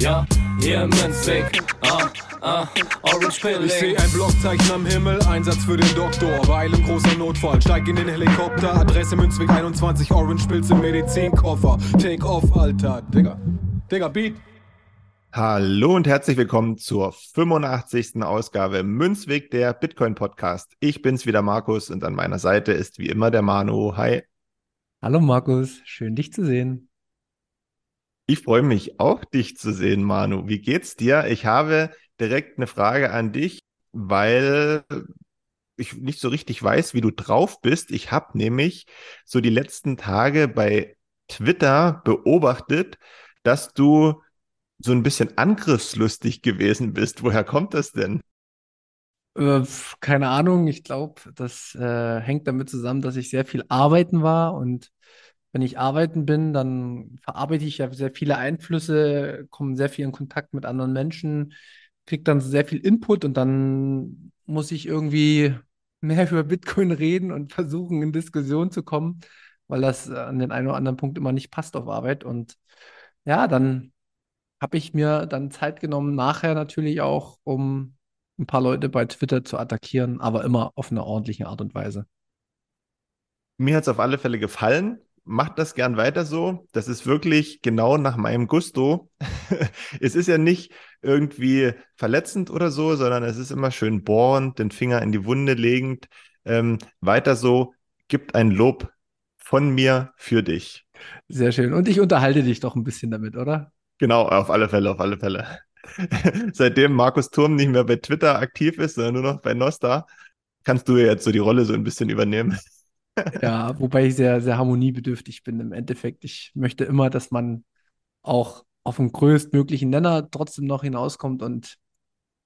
ja, hier im Münzweg, ah, ah, Orange Ich Pilling. seh ein Blockzeichen am Himmel, Einsatz für den Doktor. Weil im großer Notfall, steig in den Helikopter. Adresse Münzweg 21, Orange Pilz im Medizinkoffer. Take off, Alter. Digga. Digga, Beat. Hallo und herzlich willkommen zur 85. Ausgabe Münzweg der Bitcoin Podcast. Ich bin's wieder Markus und an meiner Seite ist wie immer der Manu. Hi. Hallo Markus, schön dich zu sehen. Ich freue mich auch, dich zu sehen, Manu. Wie geht's dir? Ich habe direkt eine Frage an dich, weil ich nicht so richtig weiß, wie du drauf bist. Ich habe nämlich so die letzten Tage bei Twitter beobachtet, dass du so ein bisschen angriffslustig gewesen bist. Woher kommt das denn? Äh, keine Ahnung, ich glaube, das äh, hängt damit zusammen, dass ich sehr viel arbeiten war und wenn ich arbeiten bin, dann verarbeite ich ja sehr viele Einflüsse, komme sehr viel in Kontakt mit anderen Menschen, kriege dann sehr viel Input und dann muss ich irgendwie mehr über Bitcoin reden und versuchen, in Diskussion zu kommen, weil das an den einen oder anderen Punkt immer nicht passt auf Arbeit und ja, dann habe ich mir dann Zeit genommen, nachher natürlich auch, um ein paar Leute bei Twitter zu attackieren, aber immer auf eine ordentliche Art und Weise. Mir hat es auf alle Fälle gefallen. Macht das gern weiter so. Das ist wirklich genau nach meinem Gusto. es ist ja nicht irgendwie verletzend oder so, sondern es ist immer schön bohrend, den Finger in die Wunde legend. Ähm, weiter so, gibt ein Lob von mir für dich. Sehr schön. Und ich unterhalte dich doch ein bisschen damit, oder? Genau, auf alle Fälle, auf alle Fälle. Seitdem Markus Turm nicht mehr bei Twitter aktiv ist, sondern nur noch bei Nosta, kannst du ja jetzt so die Rolle so ein bisschen übernehmen. Ja, wobei ich sehr, sehr harmoniebedürftig bin im Endeffekt. Ich möchte immer, dass man auch auf den größtmöglichen Nenner trotzdem noch hinauskommt und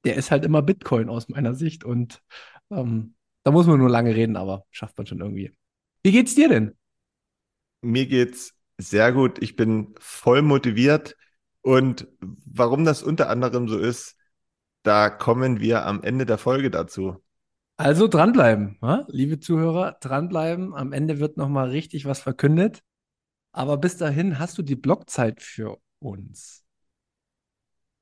der ist halt immer Bitcoin aus meiner Sicht und ähm, da muss man nur lange reden, aber schafft man schon irgendwie. Wie geht's dir denn? Mir geht's sehr gut. Ich bin voll motiviert. Und warum das unter anderem so ist, da kommen wir am Ende der Folge dazu. Also dranbleiben, ja? liebe Zuhörer, dranbleiben. Am Ende wird nochmal richtig was verkündet. Aber bis dahin hast du die Blockzeit für uns.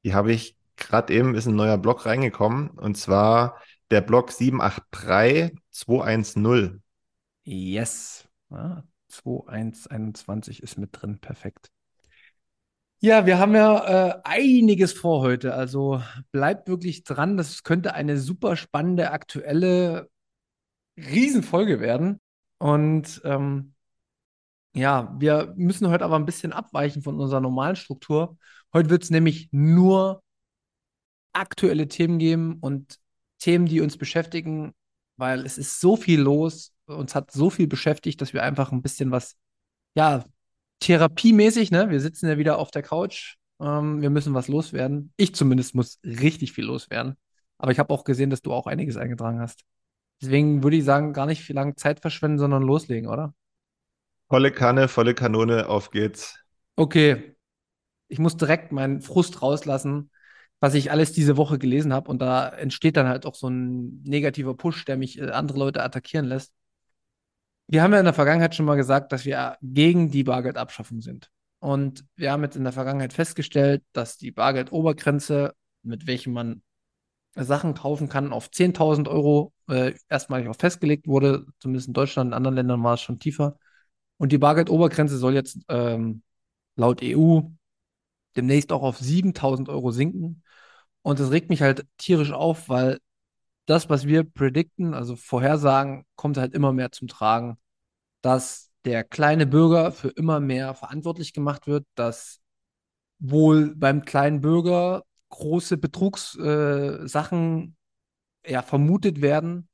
Die habe ich gerade eben, ist ein neuer Block reingekommen. Und zwar der Block 783210. Yes. Ja, 2121 ist mit drin, perfekt. Ja, wir haben ja äh, einiges vor heute, also bleibt wirklich dran. Das könnte eine super spannende, aktuelle Riesenfolge werden. Und ähm, ja, wir müssen heute aber ein bisschen abweichen von unserer normalen Struktur. Heute wird es nämlich nur aktuelle Themen geben und Themen, die uns beschäftigen, weil es ist so viel los, uns hat so viel beschäftigt, dass wir einfach ein bisschen was, ja, therapiemäßig, ne? Wir sitzen ja wieder auf der Couch. Ähm, wir müssen was loswerden. Ich zumindest muss richtig viel loswerden. Aber ich habe auch gesehen, dass du auch einiges eingetragen hast. Deswegen würde ich sagen, gar nicht viel lang Zeit verschwenden, sondern loslegen, oder? Volle Kanne, volle Kanone, auf geht's. Okay. Ich muss direkt meinen Frust rauslassen. was ich alles diese Woche gelesen habe. Und da entsteht dann halt auch so ein negativer Push, der mich äh, andere Leute attackieren lässt. Wir haben ja in der Vergangenheit schon mal gesagt, dass wir gegen die Bargeldabschaffung sind. Und wir haben jetzt in der Vergangenheit festgestellt, dass die Bargeldobergrenze, mit welchem man Sachen kaufen kann, auf 10.000 Euro äh, erstmalig auch festgelegt wurde. Zumindest in Deutschland, in anderen Ländern war es schon tiefer. Und die Bargeldobergrenze soll jetzt ähm, laut EU demnächst auch auf 7.000 Euro sinken. Und das regt mich halt tierisch auf, weil das, was wir predikten, also vorhersagen, kommt halt immer mehr zum Tragen, dass der kleine Bürger für immer mehr verantwortlich gemacht wird, dass wohl beim kleinen Bürger große Betrugssachen äh, ja, vermutet werden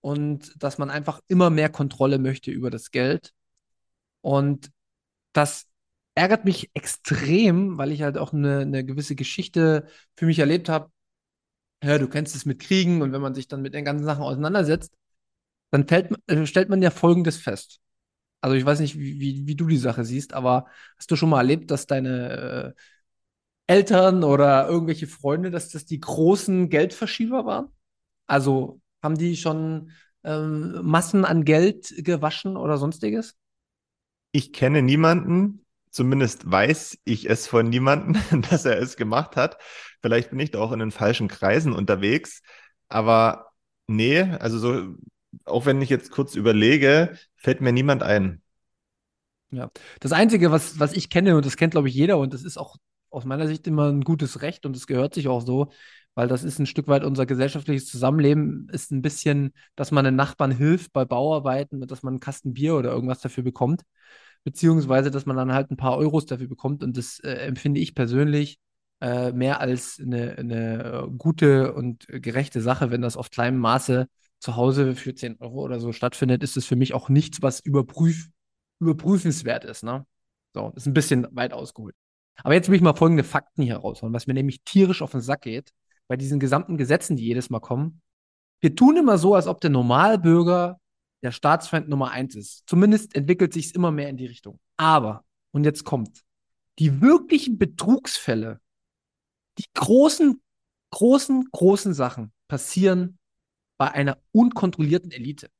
und dass man einfach immer mehr Kontrolle möchte über das Geld. Und das ärgert mich extrem, weil ich halt auch eine, eine gewisse Geschichte für mich erlebt habe. Ja, du kennst es mit Kriegen und wenn man sich dann mit den ganzen Sachen auseinandersetzt, dann fällt, äh, stellt man ja Folgendes fest. Also ich weiß nicht, wie, wie, wie, du die Sache siehst, aber hast du schon mal erlebt, dass deine äh, Eltern oder irgendwelche Freunde, dass das die großen Geldverschieber waren? Also haben die schon ähm, Massen an Geld gewaschen oder sonstiges? Ich kenne niemanden, zumindest weiß ich es von niemandem, dass er es gemacht hat. Vielleicht bin ich da auch in den falschen Kreisen unterwegs, aber nee, also so, auch wenn ich jetzt kurz überlege, fällt mir niemand ein. Ja, das Einzige, was, was ich kenne, und das kennt, glaube ich, jeder, und das ist auch aus meiner Sicht immer ein gutes Recht und es gehört sich auch so, weil das ist ein Stück weit unser gesellschaftliches Zusammenleben, ist ein bisschen, dass man den Nachbarn hilft bei Bauarbeiten, dass man einen Kasten Bier oder irgendwas dafür bekommt beziehungsweise dass man dann halt ein paar Euros dafür bekommt. Und das äh, empfinde ich persönlich äh, mehr als eine, eine gute und gerechte Sache, wenn das auf kleinem Maße zu Hause für 10 Euro oder so stattfindet, ist es für mich auch nichts, was überprüf überprüfenswert ist. Ne? So, ist ein bisschen weit ausgeholt. Aber jetzt will ich mal folgende Fakten hier raushauen, was mir nämlich tierisch auf den Sack geht, bei diesen gesamten Gesetzen, die jedes Mal kommen. Wir tun immer so, als ob der Normalbürger der Staatsfeind Nummer eins ist. Zumindest entwickelt sich es immer mehr in die Richtung. Aber, und jetzt kommt, die wirklichen Betrugsfälle, die großen, großen, großen Sachen passieren bei einer unkontrollierten Elite.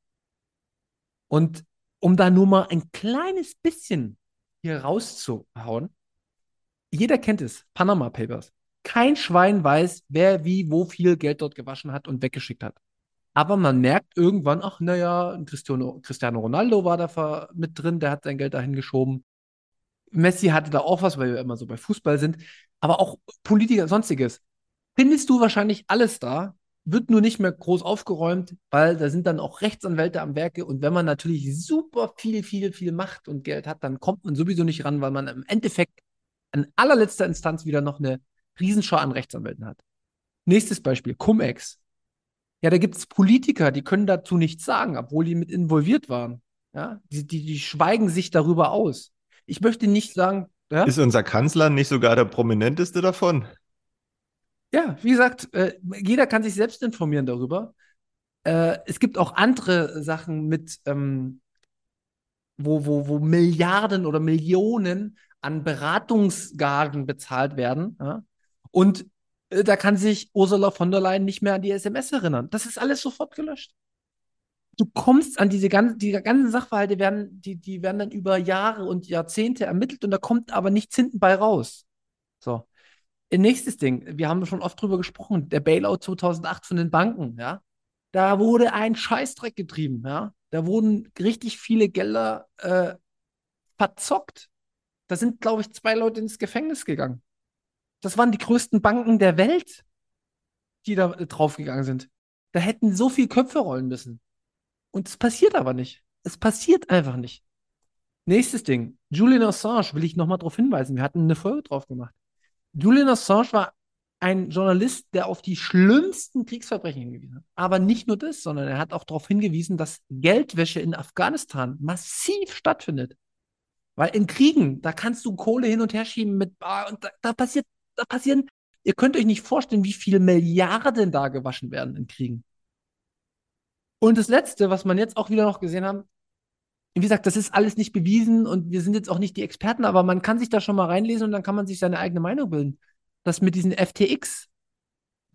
Und um da nur mal ein kleines bisschen hier rauszuhauen, jeder kennt es, Panama Papers. Kein Schwein weiß, wer wie, wo viel Geld dort gewaschen hat und weggeschickt hat. Aber man merkt irgendwann, ach, naja, Cristiano, Cristiano Ronaldo war da mit drin, der hat sein Geld dahin geschoben. Messi hatte da auch was, weil wir immer so bei Fußball sind. Aber auch Politiker, sonstiges. Findest du wahrscheinlich alles da, wird nur nicht mehr groß aufgeräumt, weil da sind dann auch Rechtsanwälte am Werke. Und wenn man natürlich super viel, viel, viel Macht und Geld hat, dann kommt man sowieso nicht ran, weil man im Endeffekt an allerletzter Instanz wieder noch eine Riesenschau an Rechtsanwälten hat. Nächstes Beispiel, Cum-Ex. Ja, da gibt es Politiker, die können dazu nichts sagen, obwohl die mit involviert waren. Ja, die, die, die schweigen sich darüber aus. Ich möchte nicht sagen. Ja? Ist unser Kanzler nicht sogar der prominenteste davon? Ja, wie gesagt, äh, jeder kann sich selbst informieren darüber. Äh, es gibt auch andere Sachen mit, ähm, wo, wo, wo Milliarden oder Millionen an Beratungsgagen bezahlt werden. Ja? Und da kann sich Ursula von der Leyen nicht mehr an die SMS erinnern. Das ist alles sofort gelöscht. Du kommst an diese ganzen, die ganzen Sachverhalte werden, die, die werden dann über Jahre und Jahrzehnte ermittelt und da kommt aber nichts hinten bei raus. So. Nächstes Ding, wir haben schon oft drüber gesprochen, der Bailout 2008 von den Banken, ja. Da wurde ein Scheißdreck getrieben, ja. Da wurden richtig viele Gelder äh, verzockt. Da sind, glaube ich, zwei Leute ins Gefängnis gegangen. Das waren die größten Banken der Welt, die da äh, draufgegangen sind. Da hätten so viel Köpfe rollen müssen. Und es passiert aber nicht. Es passiert einfach nicht. Nächstes Ding. Julian Assange will ich nochmal darauf hinweisen. Wir hatten eine Folge drauf gemacht. Julian Assange war ein Journalist, der auf die schlimmsten Kriegsverbrechen hingewiesen hat. Aber nicht nur das, sondern er hat auch darauf hingewiesen, dass Geldwäsche in Afghanistan massiv stattfindet. Weil in Kriegen, da kannst du Kohle hin und her schieben mit, ah, und da, da passiert da passieren, ihr könnt euch nicht vorstellen, wie viele Milliarden da gewaschen werden in Kriegen. Und das Letzte, was man jetzt auch wieder noch gesehen haben, wie gesagt, das ist alles nicht bewiesen und wir sind jetzt auch nicht die Experten, aber man kann sich da schon mal reinlesen und dann kann man sich seine eigene Meinung bilden. Das mit diesen FTX,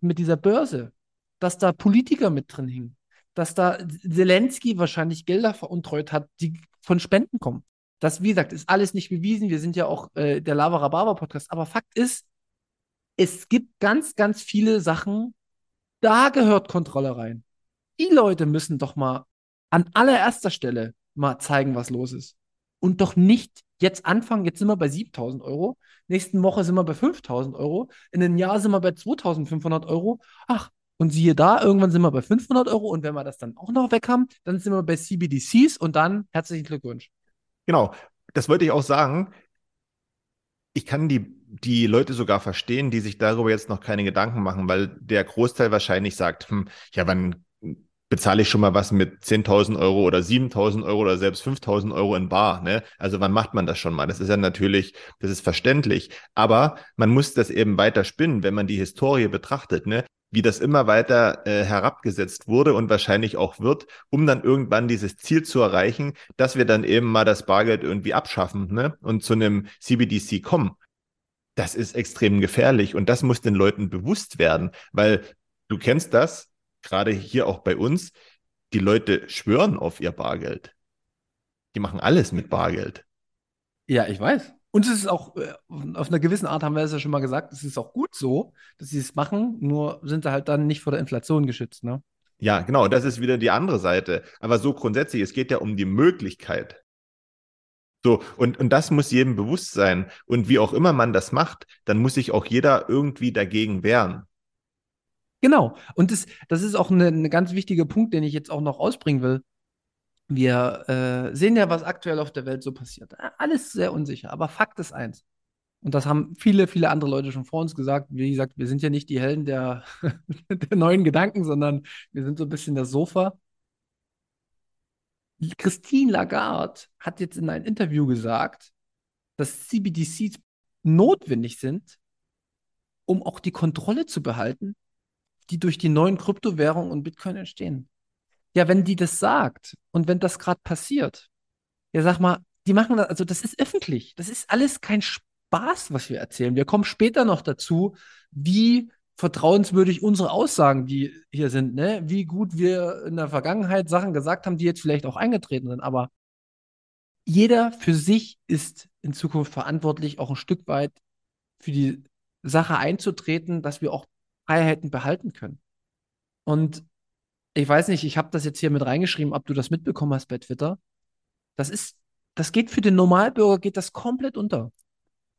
mit dieser Börse, dass da Politiker mit drin hingen, dass da Zelensky wahrscheinlich Gelder veruntreut hat, die von Spenden kommen. Das, wie gesagt, ist alles nicht bewiesen. Wir sind ja auch äh, der Lava Rhabarber Podcast. Aber Fakt ist, es gibt ganz, ganz viele Sachen, da gehört Kontrolle rein. Die Leute müssen doch mal an allererster Stelle mal zeigen, was los ist. Und doch nicht jetzt anfangen, jetzt sind wir bei 7000 Euro, nächsten Woche sind wir bei 5000 Euro, in einem Jahr sind wir bei 2500 Euro. Ach, und siehe da, irgendwann sind wir bei 500 Euro und wenn wir das dann auch noch weg haben, dann sind wir bei CBDCs und dann herzlichen Glückwunsch. Genau, das wollte ich auch sagen. Ich kann die, die Leute sogar verstehen, die sich darüber jetzt noch keine Gedanken machen, weil der Großteil wahrscheinlich sagt, hm, ja, wann bezahle ich schon mal was mit 10.000 Euro oder 7.000 Euro oder selbst 5.000 Euro in Bar. Ne? Also wann macht man das schon mal? Das ist ja natürlich, das ist verständlich. Aber man muss das eben weiter spinnen, wenn man die Historie betrachtet. Ne? wie das immer weiter äh, herabgesetzt wurde und wahrscheinlich auch wird, um dann irgendwann dieses Ziel zu erreichen, dass wir dann eben mal das Bargeld irgendwie abschaffen ne? und zu einem CBDC kommen. Das ist extrem gefährlich und das muss den Leuten bewusst werden, weil du kennst das, gerade hier auch bei uns, die Leute schwören auf ihr Bargeld. Die machen alles mit Bargeld. Ja, ich weiß. Und es ist auch, äh, auf einer gewissen Art haben wir es ja schon mal gesagt, es ist auch gut so, dass sie es machen, nur sind sie halt dann nicht vor der Inflation geschützt, ne? Ja, genau, das ist wieder die andere Seite. Aber so grundsätzlich, es geht ja um die Möglichkeit. So, und, und das muss jedem bewusst sein. Und wie auch immer man das macht, dann muss sich auch jeder irgendwie dagegen wehren. Genau. Und das, das ist auch ein ganz wichtiger Punkt, den ich jetzt auch noch ausbringen will. Wir äh, sehen ja, was aktuell auf der Welt so passiert. Alles sehr unsicher, aber Fakt ist eins. Und das haben viele, viele andere Leute schon vor uns gesagt. Wie gesagt, wir sind ja nicht die Helden der, der neuen Gedanken, sondern wir sind so ein bisschen das Sofa. Christine Lagarde hat jetzt in einem Interview gesagt, dass CBDCs notwendig sind, um auch die Kontrolle zu behalten die durch die neuen Kryptowährungen und Bitcoin entstehen. Ja, wenn die das sagt und wenn das gerade passiert, ja, sag mal, die machen das, also das ist öffentlich. Das ist alles kein Spaß, was wir erzählen. Wir kommen später noch dazu, wie vertrauenswürdig unsere Aussagen, die hier sind, ne? wie gut wir in der Vergangenheit Sachen gesagt haben, die jetzt vielleicht auch eingetreten sind. Aber jeder für sich ist in Zukunft verantwortlich, auch ein Stück weit für die Sache einzutreten, dass wir auch Freiheiten behalten können. Und ich weiß nicht, ich habe das jetzt hier mit reingeschrieben, ob du das mitbekommen hast bei Twitter. Das ist, das geht für den Normalbürger, geht das komplett unter.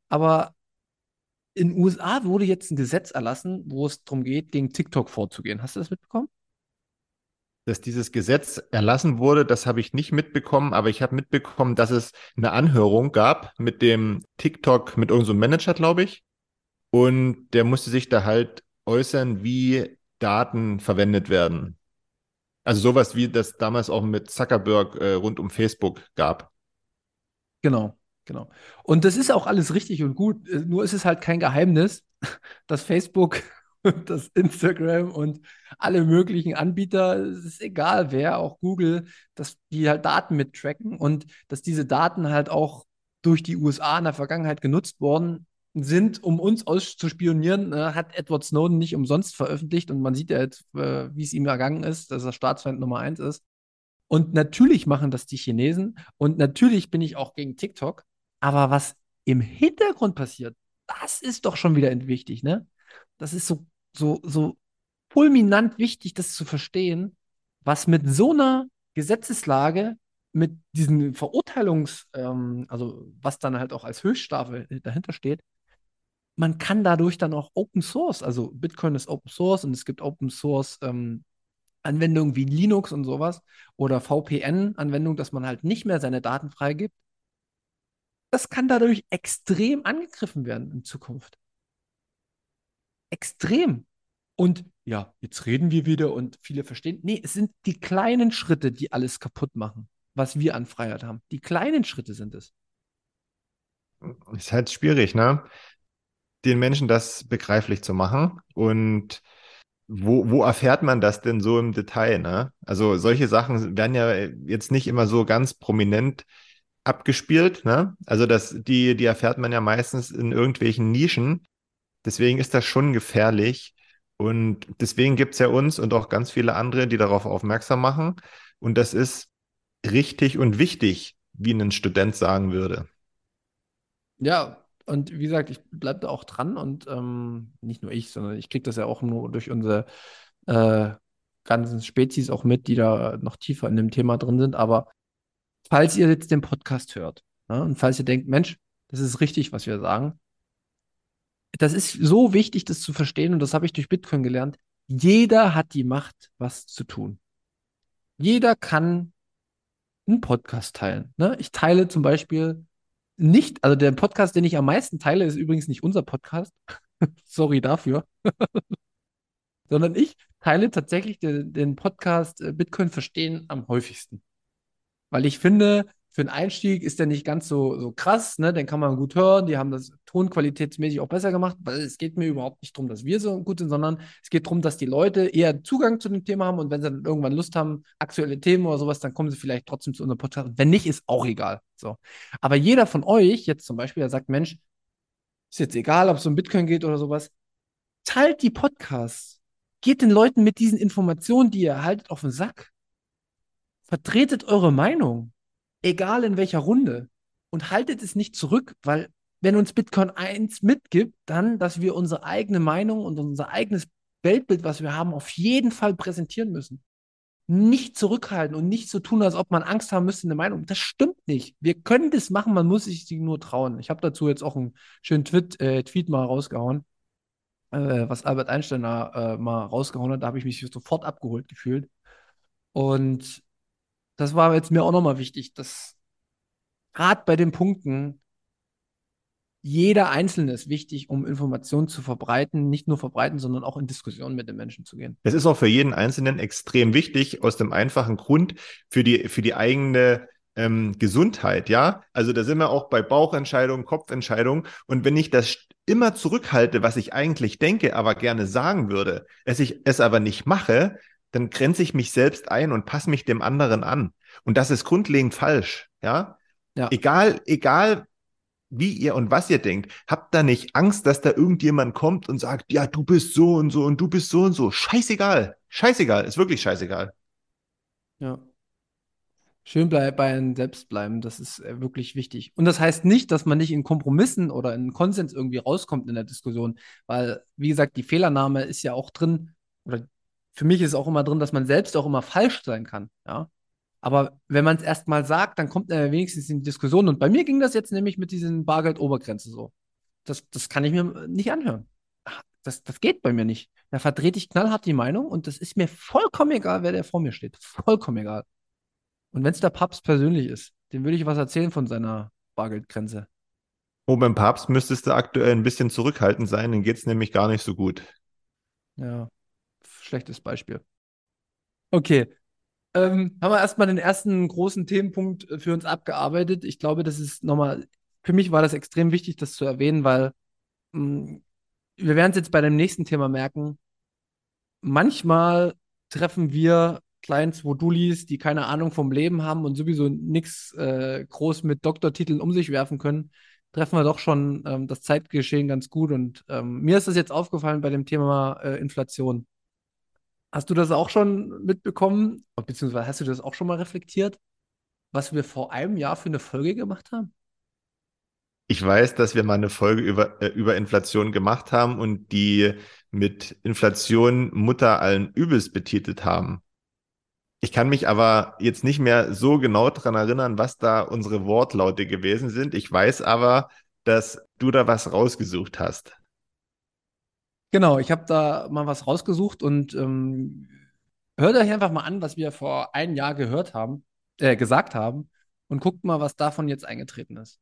Aber in den USA wurde jetzt ein Gesetz erlassen, wo es darum geht, gegen TikTok vorzugehen. Hast du das mitbekommen? Dass dieses Gesetz erlassen wurde, das habe ich nicht mitbekommen, aber ich habe mitbekommen, dass es eine Anhörung gab mit dem TikTok, mit irgendeinem so Manager, glaube ich. Und der musste sich da halt äußern, wie Daten verwendet werden. Also sowas wie das damals auch mit Zuckerberg äh, rund um Facebook gab. Genau, genau. Und das ist auch alles richtig und gut. Äh, nur ist es halt kein Geheimnis, dass Facebook und das Instagram und alle möglichen Anbieter, es ist egal wer, auch Google, dass die halt Daten mittracken und dass diese Daten halt auch durch die USA in der Vergangenheit genutzt worden sind, um uns auszuspionieren, äh, hat Edward Snowden nicht umsonst veröffentlicht und man sieht ja jetzt, äh, wie es ihm ergangen ist, dass er Staatsfeind Nummer eins ist. Und natürlich machen das die Chinesen und natürlich bin ich auch gegen TikTok, aber was im Hintergrund passiert, das ist doch schon wieder wichtig, ne? Das ist so, so, so fulminant wichtig, das zu verstehen, was mit so einer Gesetzeslage mit diesen Verurteilungs, ähm, also was dann halt auch als Höchststrafe dahinter steht, man kann dadurch dann auch Open Source, also Bitcoin ist Open Source und es gibt Open Source ähm, Anwendungen wie Linux und sowas oder VPN-Anwendungen, dass man halt nicht mehr seine Daten freigibt. Das kann dadurch extrem angegriffen werden in Zukunft. Extrem. Und ja, jetzt reden wir wieder und viele verstehen. Nee, es sind die kleinen Schritte, die alles kaputt machen, was wir an Freiheit haben. Die kleinen Schritte sind es. Ist halt schwierig, ne? den Menschen das begreiflich zu machen. Und wo, wo erfährt man das denn so im Detail? Ne? Also solche Sachen werden ja jetzt nicht immer so ganz prominent abgespielt. Ne? Also das, die, die erfährt man ja meistens in irgendwelchen Nischen. Deswegen ist das schon gefährlich. Und deswegen gibt es ja uns und auch ganz viele andere, die darauf aufmerksam machen. Und das ist richtig und wichtig, wie ein Student sagen würde. Ja, und wie gesagt, ich bleibe da auch dran und ähm, nicht nur ich, sondern ich kriege das ja auch nur durch unsere äh, ganzen Spezies auch mit, die da noch tiefer in dem Thema drin sind. Aber falls ihr jetzt den Podcast hört ne, und falls ihr denkt, Mensch, das ist richtig, was wir sagen, das ist so wichtig, das zu verstehen und das habe ich durch Bitcoin gelernt. Jeder hat die Macht, was zu tun. Jeder kann einen Podcast teilen. Ne? Ich teile zum Beispiel nicht, also der Podcast, den ich am meisten teile, ist übrigens nicht unser Podcast. Sorry dafür. Sondern ich teile tatsächlich den, den Podcast äh, Bitcoin verstehen am häufigsten. Weil ich finde, für den Einstieg ist der nicht ganz so, so krass, ne? Den kann man gut hören. Die haben das tonqualitätsmäßig auch besser gemacht, weil es geht mir überhaupt nicht darum, dass wir so gut sind, sondern es geht darum, dass die Leute eher Zugang zu dem Thema haben und wenn sie dann irgendwann Lust haben, aktuelle Themen oder sowas, dann kommen sie vielleicht trotzdem zu unserem Podcast. Wenn nicht, ist auch egal. So. Aber jeder von euch, jetzt zum Beispiel, der sagt, Mensch, ist jetzt egal, ob es um Bitcoin geht oder sowas, teilt die Podcasts. Geht den Leuten mit diesen Informationen, die ihr erhaltet, auf den Sack. Vertretet eure Meinung egal in welcher Runde. Und haltet es nicht zurück, weil wenn uns Bitcoin eins mitgibt, dann, dass wir unsere eigene Meinung und unser eigenes Weltbild, was wir haben, auf jeden Fall präsentieren müssen. Nicht zurückhalten und nicht so tun, als ob man Angst haben müsste, eine Meinung. Das stimmt nicht. Wir können das machen, man muss sich nur trauen. Ich habe dazu jetzt auch einen schönen Tweet, äh, Tweet mal rausgehauen, äh, was Albert Einstein da, äh, mal rausgehauen hat. Da habe ich mich sofort abgeholt gefühlt. Und das war jetzt mir auch nochmal wichtig, dass gerade bei den Punkten jeder Einzelne ist wichtig, um Informationen zu verbreiten, nicht nur verbreiten, sondern auch in Diskussionen mit den Menschen zu gehen. Es ist auch für jeden Einzelnen extrem wichtig, aus dem einfachen Grund für die, für die eigene ähm, Gesundheit, ja. Also da sind wir auch bei Bauchentscheidungen, Kopfentscheidungen. Und wenn ich das immer zurückhalte, was ich eigentlich denke, aber gerne sagen würde, es ich es aber nicht mache, dann grenze ich mich selbst ein und passe mich dem anderen an. Und das ist grundlegend falsch, ja? ja. Egal, egal, wie ihr und was ihr denkt, habt da nicht Angst, dass da irgendjemand kommt und sagt, ja, du bist so und so und du bist so und so. Scheißegal. Scheißegal. Ist wirklich scheißegal. Ja. Schön bei, bei einem selbst bleiben, das ist äh, wirklich wichtig. Und das heißt nicht, dass man nicht in Kompromissen oder in Konsens irgendwie rauskommt in der Diskussion, weil, wie gesagt, die Fehlernahme ist ja auch drin, oder für mich ist auch immer drin, dass man selbst auch immer falsch sein kann. Ja. Aber wenn man es erstmal sagt, dann kommt er wenigstens in die Diskussion. Und bei mir ging das jetzt nämlich mit diesen Bargeld-Obergrenze so. Das, das kann ich mir nicht anhören. Das, das geht bei mir nicht. Da vertrete ich knallhart die Meinung und das ist mir vollkommen egal, wer der vor mir steht. Vollkommen egal. Und wenn es der Papst persönlich ist, dem würde ich was erzählen von seiner Bargeldgrenze. Oh, beim Papst müsstest du aktuell ein bisschen zurückhaltend sein, dann geht es nämlich gar nicht so gut. Ja schlechtes Beispiel. Okay. Ähm, haben wir erstmal den ersten großen Themenpunkt äh, für uns abgearbeitet. Ich glaube, das ist nochmal, für mich war das extrem wichtig, das zu erwähnen, weil mh, mm, wir werden es jetzt bei dem nächsten Thema merken. Manchmal treffen wir Clients, Modulis, die keine Ahnung vom Leben haben und sowieso nichts äh, groß mit Doktortiteln um sich werfen können, treffen wir doch schon ähm, das Zeitgeschehen ganz gut. Und ähm, mir ist das jetzt aufgefallen bei dem Thema äh, Inflation. Hast du das auch schon mitbekommen, beziehungsweise hast du das auch schon mal reflektiert, was wir vor einem Jahr für eine Folge gemacht haben? Ich weiß, dass wir mal eine Folge über, äh, über Inflation gemacht haben und die mit Inflation Mutter allen Übels betitelt haben. Ich kann mich aber jetzt nicht mehr so genau daran erinnern, was da unsere Wortlaute gewesen sind. Ich weiß aber, dass du da was rausgesucht hast. Genau, ich habe da mal was rausgesucht und ähm, hört euch einfach mal an, was wir vor einem Jahr gehört haben, äh, gesagt haben und guckt mal, was davon jetzt eingetreten ist.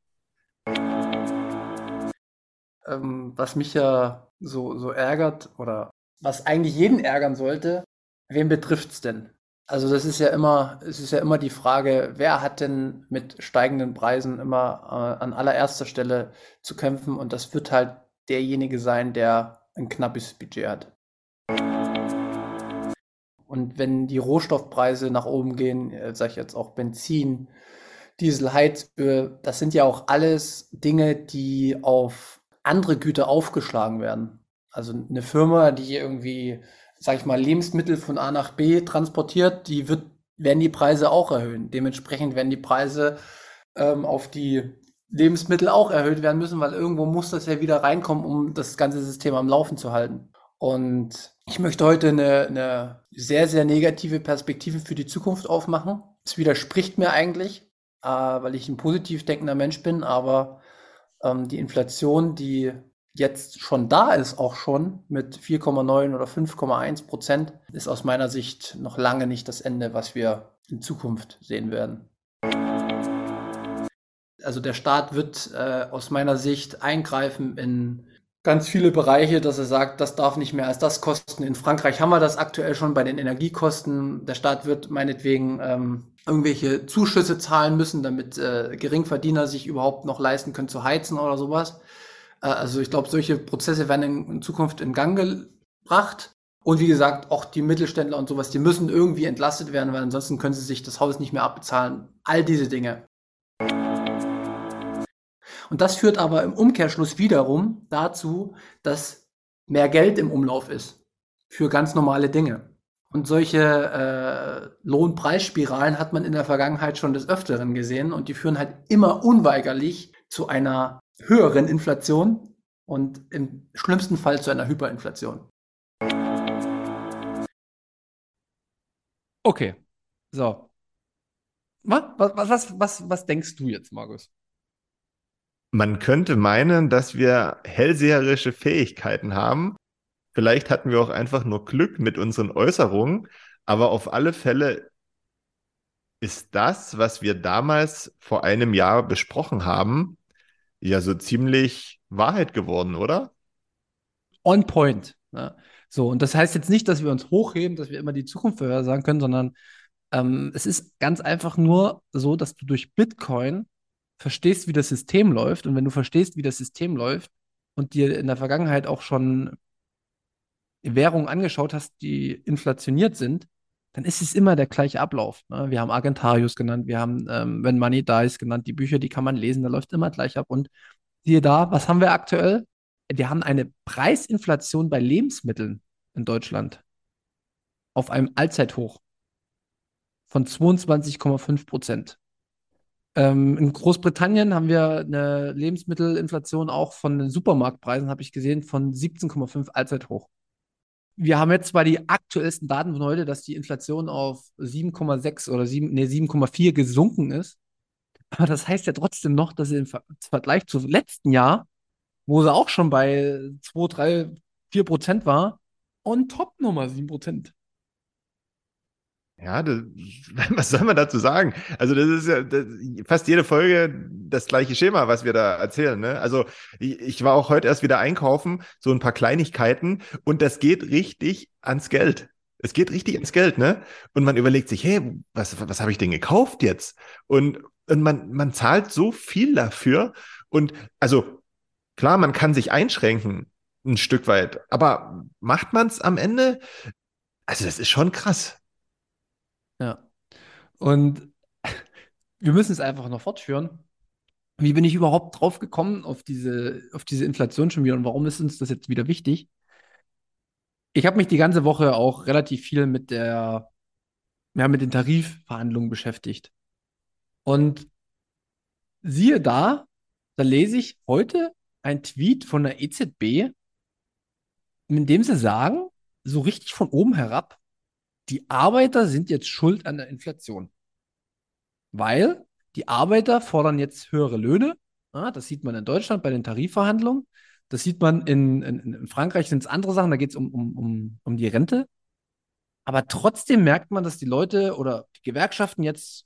Ähm, was mich ja so, so ärgert oder was eigentlich jeden ärgern sollte, wen betrifft es denn? Also das ist ja immer, es ist ja immer die Frage, wer hat denn mit steigenden Preisen immer äh, an allererster Stelle zu kämpfen und das wird halt derjenige sein, der ein knappes Budget hat. Und wenn die Rohstoffpreise nach oben gehen, äh, sage ich jetzt auch Benzin, Diesel, Heizöl, das sind ja auch alles Dinge, die auf andere Güter aufgeschlagen werden. Also eine Firma, die irgendwie, sag ich mal, Lebensmittel von A nach B transportiert, die wird, werden die Preise auch erhöhen. Dementsprechend werden die Preise ähm, auf die Lebensmittel auch erhöht werden müssen, weil irgendwo muss das ja wieder reinkommen, um das ganze System am Laufen zu halten. Und ich möchte heute eine, eine sehr, sehr negative Perspektive für die Zukunft aufmachen. Es widerspricht mir eigentlich, äh, weil ich ein positiv denkender Mensch bin, aber ähm, die Inflation, die jetzt schon da ist, auch schon mit 4,9 oder 5,1 Prozent, ist aus meiner Sicht noch lange nicht das Ende, was wir in Zukunft sehen werden. Also der Staat wird äh, aus meiner Sicht eingreifen in ganz viele Bereiche, dass er sagt, das darf nicht mehr als das kosten. In Frankreich haben wir das aktuell schon bei den Energiekosten. Der Staat wird meinetwegen ähm, irgendwelche Zuschüsse zahlen müssen, damit äh, Geringverdiener sich überhaupt noch leisten können zu heizen oder sowas. Äh, also ich glaube, solche Prozesse werden in, in Zukunft in Gang gebracht. Und wie gesagt, auch die Mittelständler und sowas, die müssen irgendwie entlastet werden, weil ansonsten können sie sich das Haus nicht mehr abbezahlen. All diese Dinge. Und das führt aber im Umkehrschluss wiederum dazu, dass mehr Geld im Umlauf ist für ganz normale Dinge. Und solche äh, Lohnpreisspiralen hat man in der Vergangenheit schon des Öfteren gesehen und die führen halt immer unweigerlich zu einer höheren Inflation und im schlimmsten Fall zu einer Hyperinflation. Okay, so. Was, was, was, was, was denkst du jetzt, Markus? Man könnte meinen, dass wir hellseherische Fähigkeiten haben. Vielleicht hatten wir auch einfach nur Glück mit unseren Äußerungen, aber auf alle Fälle ist das, was wir damals vor einem Jahr besprochen haben, ja so ziemlich Wahrheit geworden, oder? On point. Ne? So, und das heißt jetzt nicht, dass wir uns hochheben, dass wir immer die Zukunft vorhersagen können, sondern ähm, es ist ganz einfach nur so, dass du durch Bitcoin verstehst, wie das System läuft und wenn du verstehst, wie das System läuft und dir in der Vergangenheit auch schon Währungen angeschaut hast, die inflationiert sind, dann ist es immer der gleiche Ablauf. Ne? Wir haben Argentarius genannt, wir haben ähm, When Money Dies genannt, die Bücher, die kann man lesen, da läuft immer gleich ab. Und siehe da, was haben wir aktuell? Wir haben eine Preisinflation bei Lebensmitteln in Deutschland auf einem Allzeithoch von 22,5 Prozent. Ähm, in Großbritannien haben wir eine Lebensmittelinflation auch von den Supermarktpreisen, habe ich gesehen, von 17,5 allzeit hoch. Wir haben jetzt zwar die aktuellsten Daten von heute, dass die Inflation auf 7,6 oder 7, nee, 7,4 gesunken ist. Aber das heißt ja trotzdem noch, dass sie im Vergleich zu letzten Jahr, wo sie auch schon bei 2, 3, 4 Prozent war, on top nochmal 7 Prozent. Ja, das, was soll man dazu sagen? Also, das ist ja das, fast jede Folge das gleiche Schema, was wir da erzählen. Ne? Also, ich, ich war auch heute erst wieder einkaufen, so ein paar Kleinigkeiten, und das geht richtig ans Geld. Es geht richtig ans Geld, ne? Und man überlegt sich, hey, was, was habe ich denn gekauft jetzt? Und, und man, man zahlt so viel dafür. Und also, klar, man kann sich einschränken, ein Stück weit, aber macht man es am Ende? Also, das ist schon krass. Ja. Und wir müssen es einfach noch fortführen. Wie bin ich überhaupt drauf gekommen auf diese, auf diese Inflation schon wieder und warum ist uns das jetzt wieder wichtig? Ich habe mich die ganze Woche auch relativ viel mit der, ja, mit den Tarifverhandlungen beschäftigt. Und siehe da, da lese ich heute ein Tweet von der EZB, in dem sie sagen, so richtig von oben herab, die Arbeiter sind jetzt schuld an der Inflation. Weil die Arbeiter fordern jetzt höhere Löhne. Ja, das sieht man in Deutschland bei den Tarifverhandlungen. Das sieht man in, in, in Frankreich, sind es andere Sachen, da geht es um, um, um, um die Rente. Aber trotzdem merkt man, dass die Leute oder die Gewerkschaften jetzt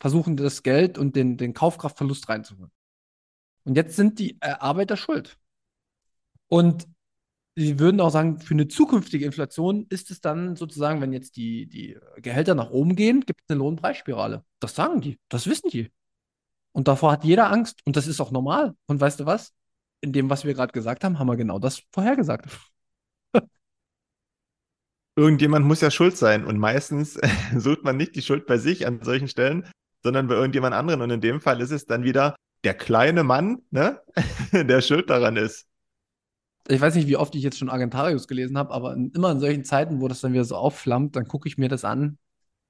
versuchen, das Geld und den, den Kaufkraftverlust reinzuholen. Und jetzt sind die äh, Arbeiter schuld. Und Sie würden auch sagen, für eine zukünftige Inflation ist es dann sozusagen, wenn jetzt die, die Gehälter nach oben gehen, gibt es eine Lohnpreisspirale. Das sagen die, das wissen die. Und davor hat jeder Angst und das ist auch normal. Und weißt du was? In dem, was wir gerade gesagt haben, haben wir genau das vorhergesagt. Irgendjemand muss ja schuld sein und meistens sucht man nicht die Schuld bei sich an solchen Stellen, sondern bei irgendjemand anderen. Und in dem Fall ist es dann wieder der kleine Mann, ne, der schuld daran ist. Ich weiß nicht, wie oft ich jetzt schon Argentarius gelesen habe, aber in, immer in solchen Zeiten, wo das dann wieder so aufflammt, dann gucke ich mir das an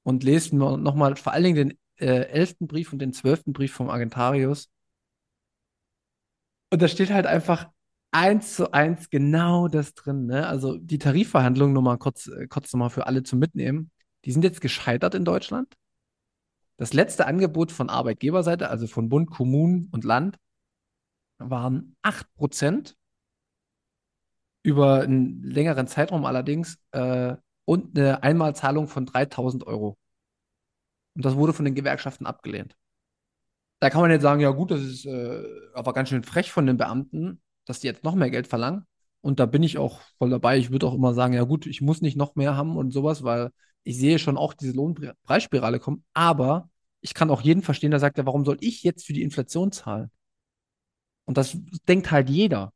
und lese nochmal vor allen Dingen den äh, elften Brief und den zwölften Brief vom Argentarius. Und da steht halt einfach eins zu eins genau das drin. Ne? Also die Tarifverhandlungen, nur mal kurz, äh, kurz nochmal für alle zum Mitnehmen, die sind jetzt gescheitert in Deutschland. Das letzte Angebot von Arbeitgeberseite, also von Bund, Kommunen und Land, waren 8% über einen längeren Zeitraum allerdings äh, und eine Einmalzahlung von 3000 Euro. Und das wurde von den Gewerkschaften abgelehnt. Da kann man jetzt sagen, ja gut, das ist äh, aber ganz schön frech von den Beamten, dass die jetzt noch mehr Geld verlangen. Und da bin ich auch voll dabei. Ich würde auch immer sagen, ja gut, ich muss nicht noch mehr haben und sowas, weil ich sehe schon auch diese Lohnpreisspirale kommen. Aber ich kann auch jeden verstehen, der sagt, ja, warum soll ich jetzt für die Inflation zahlen? Und das denkt halt jeder.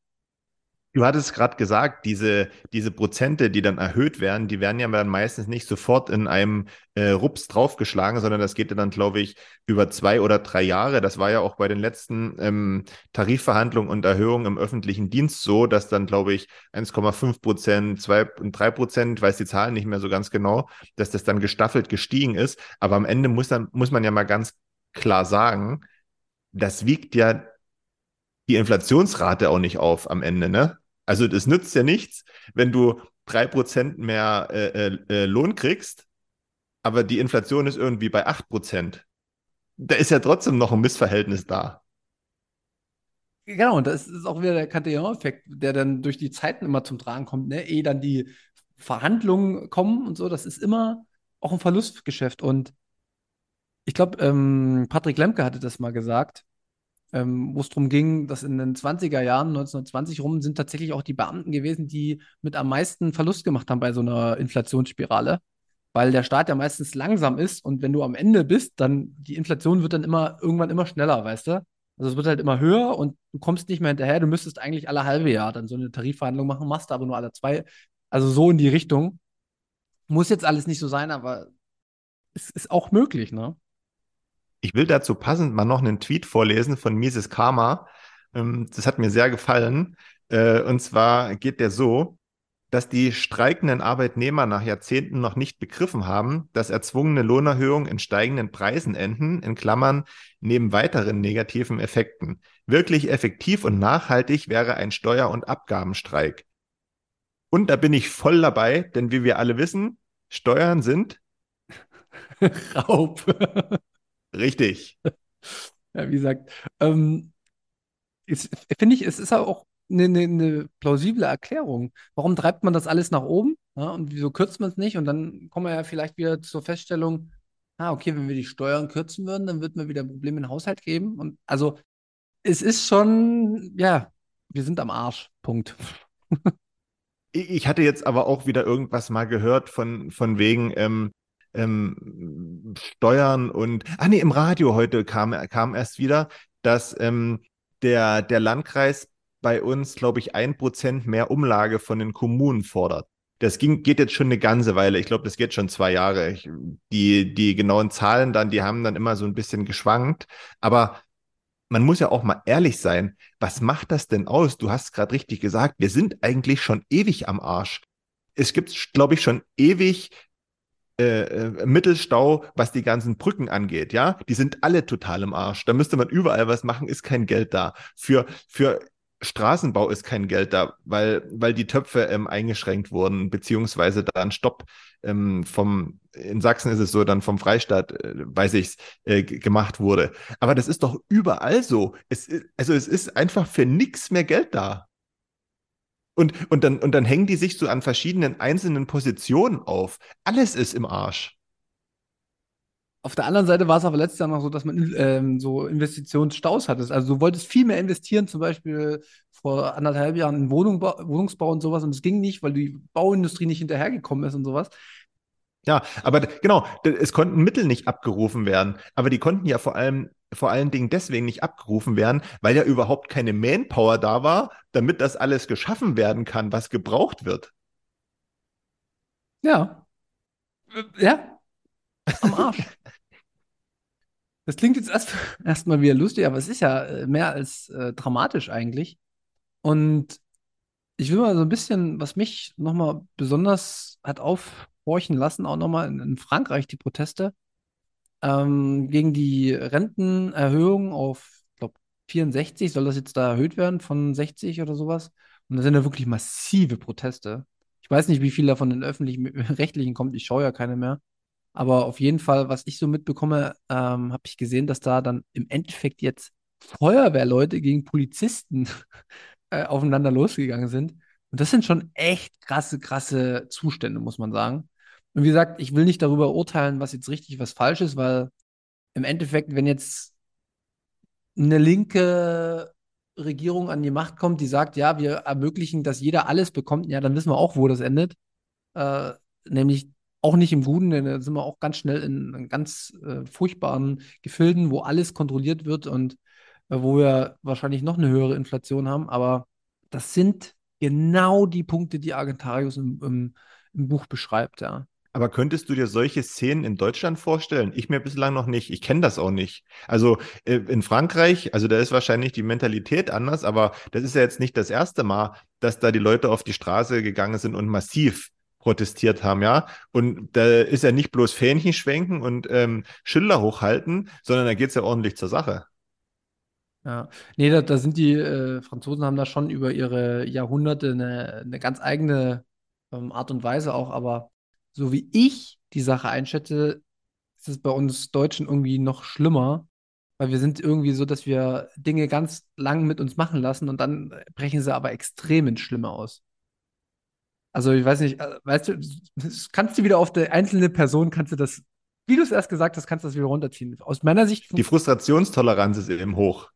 Du hattest gerade gesagt, diese, diese Prozente, die dann erhöht werden, die werden ja dann meistens nicht sofort in einem äh, Rups draufgeschlagen, sondern das geht ja dann, glaube ich, über zwei oder drei Jahre. Das war ja auch bei den letzten ähm, Tarifverhandlungen und Erhöhungen im öffentlichen Dienst so, dass dann, glaube ich, 1,5 Prozent, 2 und 3 Prozent, weiß die Zahlen nicht mehr so ganz genau, dass das dann gestaffelt gestiegen ist. Aber am Ende muss, dann, muss man ja mal ganz klar sagen, das wiegt ja die Inflationsrate auch nicht auf am Ende, ne? Also das nützt ja nichts, wenn du drei Prozent mehr äh, äh, äh, Lohn kriegst, aber die Inflation ist irgendwie bei acht Prozent. Da ist ja trotzdem noch ein Missverhältnis da. Genau, und das ist auch wieder der Cantillon-Effekt, der dann durch die Zeiten immer zum Tragen kommt, ne? Ehe dann die Verhandlungen kommen und so, das ist immer auch ein Verlustgeschäft. Und ich glaube, ähm, Patrick Lemke hatte das mal gesagt, ähm, wo es darum ging, dass in den 20er Jahren, 1920 rum, sind tatsächlich auch die Beamten gewesen, die mit am meisten Verlust gemacht haben bei so einer Inflationsspirale. Weil der Staat ja meistens langsam ist und wenn du am Ende bist, dann die Inflation wird dann immer irgendwann immer schneller, weißt du? Also es wird halt immer höher und du kommst nicht mehr hinterher. Du müsstest eigentlich alle halbe Jahr dann so eine Tarifverhandlung machen, machst aber nur alle zwei. Also so in die Richtung. Muss jetzt alles nicht so sein, aber es ist auch möglich, ne? Ich will dazu passend mal noch einen Tweet vorlesen von Mises Karma. Ähm, das hat mir sehr gefallen. Äh, und zwar geht der so, dass die streikenden Arbeitnehmer nach Jahrzehnten noch nicht begriffen haben, dass erzwungene Lohnerhöhungen in steigenden Preisen enden, in Klammern, neben weiteren negativen Effekten. Wirklich effektiv und nachhaltig wäre ein Steuer- und Abgabenstreik. Und da bin ich voll dabei, denn wie wir alle wissen, Steuern sind Raub. Richtig. Ja, wie gesagt, ähm, finde ich, es ist auch eine, eine, eine, plausible Erklärung. Warum treibt man das alles nach oben? Ja, und wieso kürzt man es nicht? Und dann kommen wir ja vielleicht wieder zur Feststellung, ah, okay, wenn wir die Steuern kürzen würden, dann wird man wieder Probleme im Haushalt geben. Und also es ist schon, ja, wir sind am Arsch. Punkt. ich hatte jetzt aber auch wieder irgendwas mal gehört von, von wegen, ähm, ähm, Steuern und, ah nee, im Radio heute kam, kam erst wieder, dass ähm, der, der Landkreis bei uns, glaube ich, ein Prozent mehr Umlage von den Kommunen fordert. Das ging, geht jetzt schon eine ganze Weile. Ich glaube, das geht schon zwei Jahre. Ich, die, die genauen Zahlen dann, die haben dann immer so ein bisschen geschwankt. Aber man muss ja auch mal ehrlich sein. Was macht das denn aus? Du hast gerade richtig gesagt, wir sind eigentlich schon ewig am Arsch. Es gibt, glaube ich, schon ewig äh, äh, Mittelstau, was die ganzen Brücken angeht, ja, die sind alle total im Arsch. Da müsste man überall was machen, ist kein Geld da. Für, für Straßenbau ist kein Geld da, weil, weil die Töpfe ähm, eingeschränkt wurden, beziehungsweise da ein Stopp ähm, vom, in Sachsen ist es so, dann vom Freistaat, äh, weiß ich äh, gemacht wurde. Aber das ist doch überall so. Es, also es ist einfach für nichts mehr Geld da. Und, und, dann, und dann hängen die sich so an verschiedenen einzelnen Positionen auf. Alles ist im Arsch. Auf der anderen Seite war es aber letztes Jahr noch so, dass man ähm, so Investitionsstaus hatte. Also du wolltest viel mehr investieren, zum Beispiel vor anderthalb Jahren in Wohnungsbau, Wohnungsbau und sowas. Und es ging nicht, weil die Bauindustrie nicht hinterhergekommen ist und sowas. Ja, aber genau, es konnten Mittel nicht abgerufen werden, aber die konnten ja vor allem vor allen Dingen deswegen nicht abgerufen werden, weil ja überhaupt keine Manpower da war, damit das alles geschaffen werden kann, was gebraucht wird. Ja. Ja. Am Arsch. das klingt jetzt erst erstmal wieder lustig, aber es ist ja äh, mehr als äh, dramatisch eigentlich. Und ich will mal so ein bisschen, was mich nochmal besonders hat aufhorchen lassen, auch nochmal in, in Frankreich die Proteste ähm, gegen die Rentenerhöhung auf, ich glaube, 64 soll das jetzt da erhöht werden von 60 oder sowas. Und da sind ja wirklich massive Proteste. Ich weiß nicht, wie viel davon in öffentlichen, rechtlichen kommt. Ich schaue ja keine mehr. Aber auf jeden Fall, was ich so mitbekomme, ähm, habe ich gesehen, dass da dann im Endeffekt jetzt Feuerwehrleute gegen Polizisten äh, aufeinander losgegangen sind. Und das sind schon echt krasse, krasse Zustände, muss man sagen. Und wie gesagt, ich will nicht darüber urteilen, was jetzt richtig, was falsch ist, weil im Endeffekt, wenn jetzt eine linke Regierung an die Macht kommt, die sagt, ja, wir ermöglichen, dass jeder alles bekommt, ja, dann wissen wir auch, wo das endet. Äh, nämlich auch nicht im Guten, denn da sind wir auch ganz schnell in ganz äh, furchtbaren Gefilden, wo alles kontrolliert wird und äh, wo wir wahrscheinlich noch eine höhere Inflation haben. Aber das sind genau die Punkte, die Argentarius im, im, im Buch beschreibt, ja. Aber könntest du dir solche Szenen in Deutschland vorstellen? Ich mir bislang noch nicht. Ich kenne das auch nicht. Also äh, in Frankreich, also da ist wahrscheinlich die Mentalität anders, aber das ist ja jetzt nicht das erste Mal, dass da die Leute auf die Straße gegangen sind und massiv protestiert haben, ja. Und da ist ja nicht bloß Fähnchen schwenken und ähm, Schilder hochhalten, sondern da geht es ja ordentlich zur Sache. Ja, nee, da, da sind die äh, Franzosen haben da schon über ihre Jahrhunderte eine, eine ganz eigene ähm, Art und Weise auch, aber so wie ich die Sache einschätze, ist es bei uns Deutschen irgendwie noch schlimmer, weil wir sind irgendwie so, dass wir Dinge ganz lang mit uns machen lassen und dann brechen sie aber extrem ins Schlimme aus. Also ich weiß nicht, äh, weißt du, kannst du wieder auf die einzelne Person, kannst du das, wie du es erst gesagt hast, kannst du das wieder runterziehen. Aus meiner Sicht. Die Frustrationstoleranz ist eben hoch.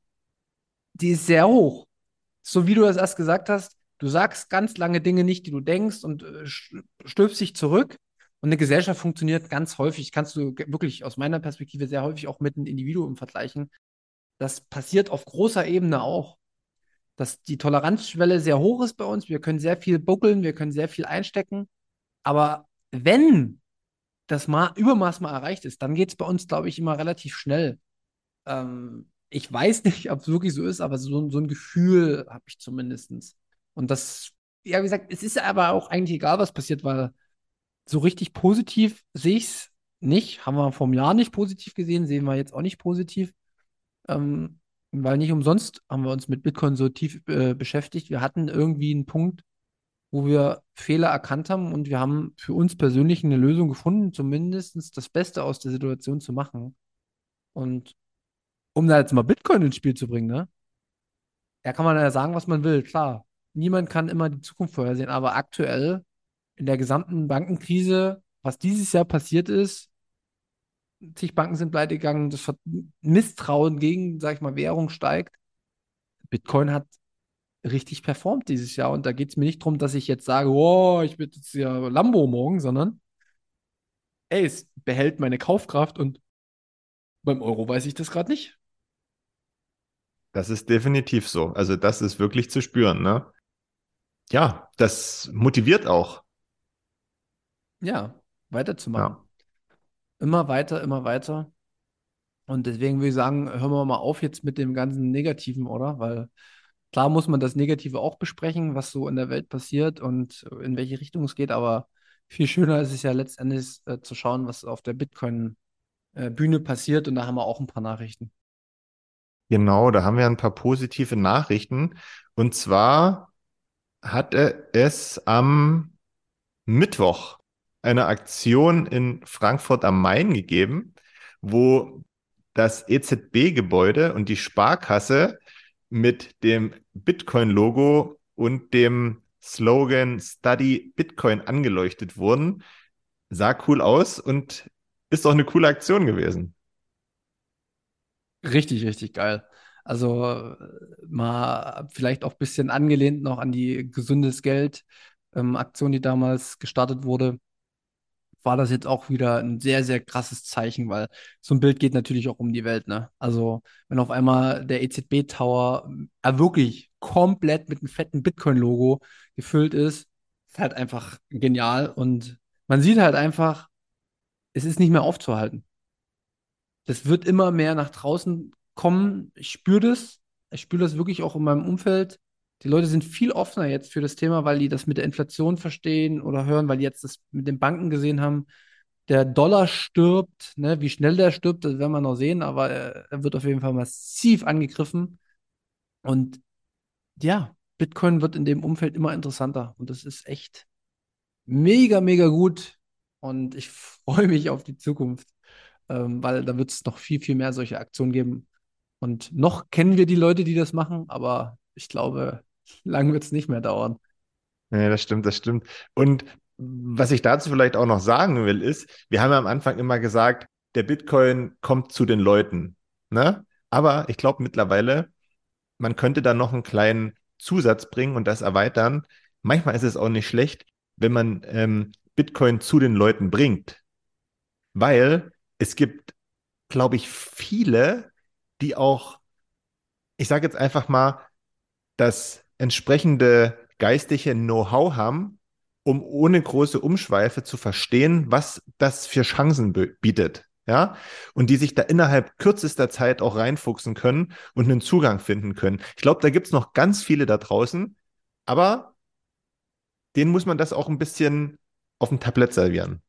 Die ist sehr hoch. So wie du es erst gesagt hast, du sagst ganz lange Dinge nicht, die du denkst und äh, stülpst dich zurück. Und eine Gesellschaft funktioniert ganz häufig, kannst du wirklich aus meiner Perspektive sehr häufig auch mit einem Individuum vergleichen. Das passiert auf großer Ebene auch. Dass die Toleranzschwelle sehr hoch ist bei uns. Wir können sehr viel buckeln, wir können sehr viel einstecken. Aber wenn das Ma Übermaß mal erreicht ist, dann geht es bei uns, glaube ich, immer relativ schnell. Ähm, ich weiß nicht, ob es wirklich so ist, aber so, so ein Gefühl habe ich zumindest. Und das, ja, wie gesagt, es ist aber auch eigentlich egal, was passiert, weil so richtig positiv sehe ich es nicht. Haben wir vom Jahr nicht positiv gesehen, sehen wir jetzt auch nicht positiv. Ähm, weil nicht umsonst haben wir uns mit Bitcoin so tief äh, beschäftigt. Wir hatten irgendwie einen Punkt, wo wir Fehler erkannt haben und wir haben für uns persönlich eine Lösung gefunden, zumindest das Beste aus der Situation zu machen. Und um da jetzt mal Bitcoin ins Spiel zu bringen, ne? Ja, kann man ja sagen, was man will, klar. Niemand kann immer die Zukunft vorhersehen, aber aktuell in der gesamten Bankenkrise, was dieses Jahr passiert ist, zig Banken sind pleite gegangen, das Misstrauen gegen, sag ich mal, Währung steigt. Bitcoin hat richtig performt dieses Jahr und da geht es mir nicht darum, dass ich jetzt sage, oh, ich bin jetzt ja Lambo morgen, sondern ey, es behält meine Kaufkraft und beim Euro weiß ich das gerade nicht. Das ist definitiv so. Also das ist wirklich zu spüren, ne? Ja, das motiviert auch. Ja, weiterzumachen. Ja. Immer weiter, immer weiter. Und deswegen würde ich sagen, hören wir mal auf jetzt mit dem ganzen Negativen, oder? Weil klar muss man das Negative auch besprechen, was so in der Welt passiert und in welche Richtung es geht, aber viel schöner ist es ja letztendlich äh, zu schauen, was auf der Bitcoin-Bühne äh, passiert und da haben wir auch ein paar Nachrichten. Genau, da haben wir ein paar positive Nachrichten. Und zwar hat er es am Mittwoch eine Aktion in Frankfurt am Main gegeben, wo das EZB-Gebäude und die Sparkasse mit dem Bitcoin-Logo und dem Slogan Study Bitcoin angeleuchtet wurden. Sah cool aus und ist auch eine coole Aktion gewesen. Richtig, richtig geil. Also mal vielleicht auch ein bisschen angelehnt noch an die gesundes Geld ähm, Aktion, die damals gestartet wurde war das jetzt auch wieder ein sehr, sehr krasses Zeichen, weil so ein Bild geht natürlich auch um die Welt, ne? Also, wenn auf einmal der EZB-Tower äh, wirklich komplett mit einem fetten Bitcoin-Logo gefüllt ist, ist halt einfach genial und man sieht halt einfach, es ist nicht mehr aufzuhalten. Das wird immer mehr nach draußen kommen. Ich spüre das. Ich spüre das wirklich auch in meinem Umfeld. Die Leute sind viel offener jetzt für das Thema, weil die das mit der Inflation verstehen oder hören, weil die jetzt das mit den Banken gesehen haben. Der Dollar stirbt, ne? wie schnell der stirbt, das werden wir noch sehen, aber er, er wird auf jeden Fall massiv angegriffen. Und ja, Bitcoin wird in dem Umfeld immer interessanter. Und das ist echt mega, mega gut. Und ich freue mich auf die Zukunft, ähm, weil da wird es noch viel, viel mehr solche Aktionen geben. Und noch kennen wir die Leute, die das machen, aber ich glaube, lang wird es nicht mehr dauern. Ja, das stimmt, das stimmt. Und was ich dazu vielleicht auch noch sagen will, ist, wir haben ja am Anfang immer gesagt, der Bitcoin kommt zu den Leuten. Ne? Aber ich glaube mittlerweile, man könnte da noch einen kleinen Zusatz bringen und das erweitern. Manchmal ist es auch nicht schlecht, wenn man ähm, Bitcoin zu den Leuten bringt. Weil es gibt, glaube ich, viele, die auch, ich sage jetzt einfach mal, das entsprechende geistige Know-how haben, um ohne große Umschweife zu verstehen, was das für Chancen bietet. Ja, und die sich da innerhalb kürzester Zeit auch reinfuchsen können und einen Zugang finden können. Ich glaube, da gibt es noch ganz viele da draußen, aber denen muss man das auch ein bisschen auf dem Tablett servieren.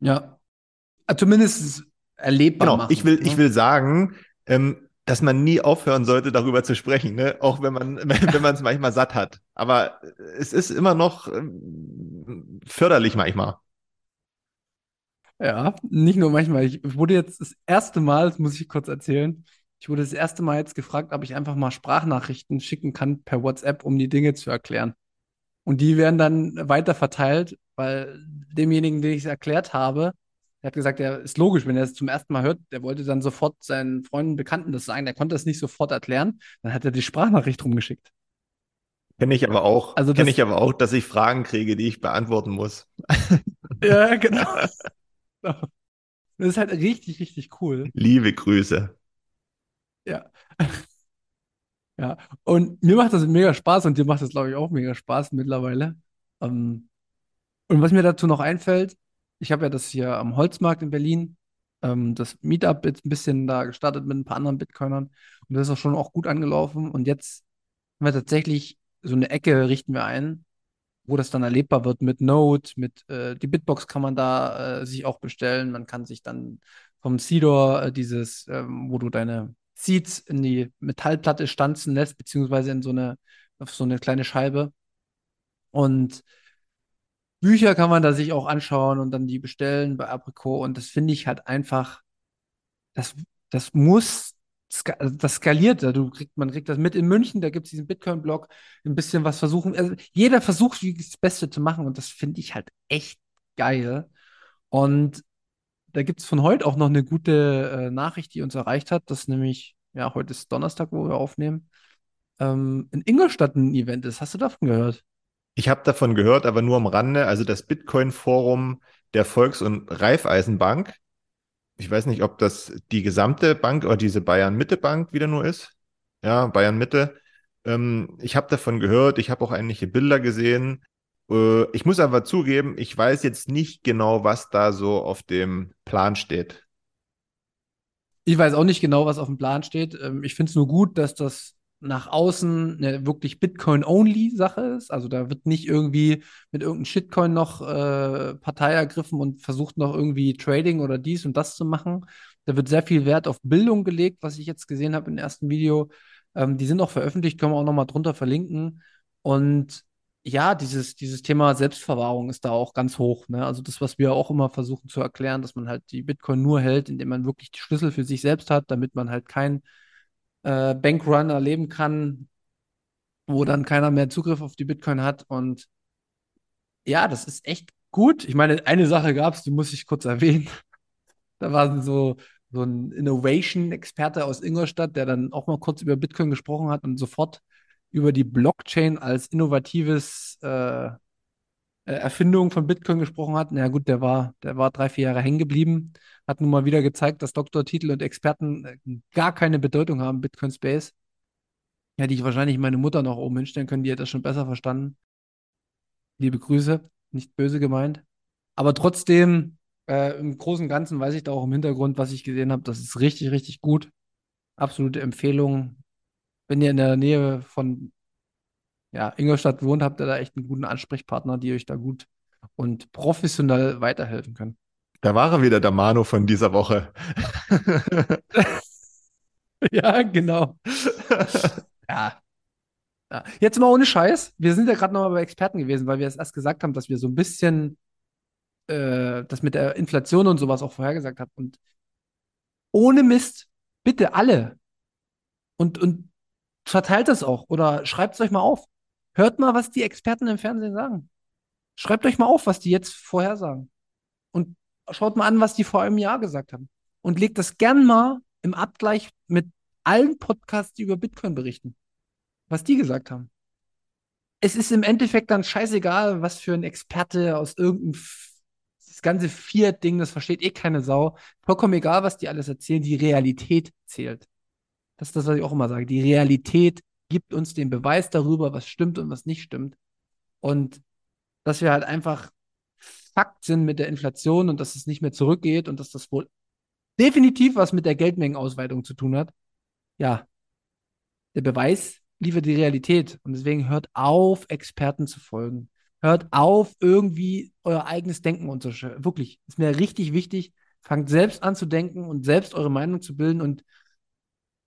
Ja, zumindest erlebbar genau, machen. Ich will, ne? ich will sagen, ähm, dass man nie aufhören sollte, darüber zu sprechen, ne? auch wenn man wenn man es manchmal satt hat. Aber es ist immer noch ähm, förderlich manchmal. Ja, nicht nur manchmal. Ich wurde jetzt das erste Mal, das muss ich kurz erzählen, ich wurde das erste Mal jetzt gefragt, ob ich einfach mal Sprachnachrichten schicken kann per WhatsApp, um die Dinge zu erklären. Und die werden dann weiter verteilt, weil demjenigen, den ich es erklärt habe, der hat gesagt, ja, ist logisch, wenn er es zum ersten Mal hört, der wollte dann sofort seinen Freunden, Bekannten das sagen, der konnte es nicht sofort erklären, dann hat er die Sprachnachricht rumgeschickt. Kenne ich aber auch. Also Kenne das- ich aber auch, dass ich Fragen kriege, die ich beantworten muss. Ja, genau. Das ist halt richtig, richtig cool. Liebe Grüße. Ja. Ja, und mir macht das mega Spaß und dir macht das, glaube ich, auch mega Spaß mittlerweile. Ähm, und was mir dazu noch einfällt, ich habe ja das hier am Holzmarkt in Berlin, ähm, das Meetup jetzt ein bisschen da gestartet mit ein paar anderen Bitcoinern und das ist auch schon auch gut angelaufen. Und jetzt haben wir tatsächlich so eine Ecke richten wir ein, wo das dann erlebbar wird mit Node, mit äh, die Bitbox kann man da äh, sich auch bestellen. Man kann sich dann vom Seedor äh, dieses, ähm, wo du deine Seeds in die Metallplatte stanzen lässt, beziehungsweise in so eine, auf so eine kleine Scheibe. Und Bücher kann man da sich auch anschauen und dann die bestellen bei Apricot. Und das finde ich halt einfach, das, das muss, also das skaliert. Du kriegt, man kriegt das mit in München, da gibt es diesen Bitcoin-Blog, ein bisschen was versuchen. Also jeder versucht, das Beste zu machen und das finde ich halt echt geil. Und da gibt es von heute auch noch eine gute äh, Nachricht, die uns erreicht hat, dass nämlich, ja, heute ist Donnerstag, wo wir aufnehmen, ähm, in Ingolstadt ein Event ist. Hast du davon gehört? Ich habe davon gehört, aber nur am Rande. Also das Bitcoin-Forum der Volks- und Raiffeisenbank. Ich weiß nicht, ob das die gesamte Bank oder diese Bayern-Mitte-Bank wieder nur ist. Ja, Bayern-Mitte. Ähm, ich habe davon gehört. Ich habe auch einige Bilder gesehen. Äh, ich muss aber zugeben, ich weiß jetzt nicht genau, was da so auf dem Plan steht. Ich weiß auch nicht genau, was auf dem Plan steht. Ähm, ich finde es nur gut, dass das nach außen eine wirklich Bitcoin-only-Sache ist. Also da wird nicht irgendwie mit irgendeinem Shitcoin noch äh, Partei ergriffen und versucht noch irgendwie Trading oder dies und das zu machen. Da wird sehr viel Wert auf Bildung gelegt, was ich jetzt gesehen habe im ersten Video. Ähm, die sind auch veröffentlicht, können wir auch nochmal drunter verlinken. Und ja, dieses, dieses Thema Selbstverwahrung ist da auch ganz hoch. Ne? Also das, was wir auch immer versuchen zu erklären, dass man halt die Bitcoin nur hält, indem man wirklich die Schlüssel für sich selbst hat, damit man halt kein äh, Bankrun erleben kann, wo dann keiner mehr Zugriff auf die Bitcoin hat. Und ja, das ist echt gut. Ich meine, eine Sache gab es, die muss ich kurz erwähnen. Da war so, so ein Innovation-Experte aus Ingolstadt, der dann auch mal kurz über Bitcoin gesprochen hat und sofort über die Blockchain als innovatives äh, Erfindung von Bitcoin gesprochen hat. Na gut, der war, der war drei, vier Jahre hängen geblieben, hat nun mal wieder gezeigt, dass Doktortitel und Experten äh, gar keine Bedeutung haben Bitcoin Space. Hätte ich wahrscheinlich meine Mutter noch oben hinstellen können, die hätte das schon besser verstanden. Liebe Grüße, nicht böse gemeint. Aber trotzdem, äh, im Großen und Ganzen weiß ich da auch im Hintergrund, was ich gesehen habe, das ist richtig, richtig gut. Absolute Empfehlung. wenn ihr in der Nähe von ja, Ingolstadt wohnt, habt ihr da echt einen guten Ansprechpartner, die euch da gut und professionell weiterhelfen können. Da war er wieder, der Manu von dieser Woche. ja, genau. ja. ja. Jetzt mal ohne Scheiß. Wir sind ja gerade nochmal bei Experten gewesen, weil wir es erst gesagt haben, dass wir so ein bisschen äh, das mit der Inflation und sowas auch vorhergesagt haben. Und ohne Mist, bitte alle. Und, und verteilt das auch oder schreibt es euch mal auf. Hört mal, was die Experten im Fernsehen sagen. Schreibt euch mal auf, was die jetzt vorhersagen. Und schaut mal an, was die vor einem Jahr gesagt haben. Und legt das gern mal im Abgleich mit allen Podcasts, die über Bitcoin berichten. Was die gesagt haben. Es ist im Endeffekt dann scheißegal, was für ein Experte aus irgendeinem das ganze Vier-Ding, das versteht eh keine Sau. Vollkommen egal, was die alles erzählen, die Realität zählt. Das ist das, was ich auch immer sage. Die Realität gibt uns den Beweis darüber, was stimmt und was nicht stimmt. Und dass wir halt einfach Fakt sind mit der Inflation und dass es nicht mehr zurückgeht und dass das wohl definitiv was mit der Geldmengenausweitung zu tun hat. Ja, der Beweis liefert die Realität. Und deswegen hört auf, Experten zu folgen. Hört auf, irgendwie euer eigenes Denken unterscheiden. Wirklich, ist mir richtig wichtig. Fangt selbst an zu denken und selbst eure Meinung zu bilden und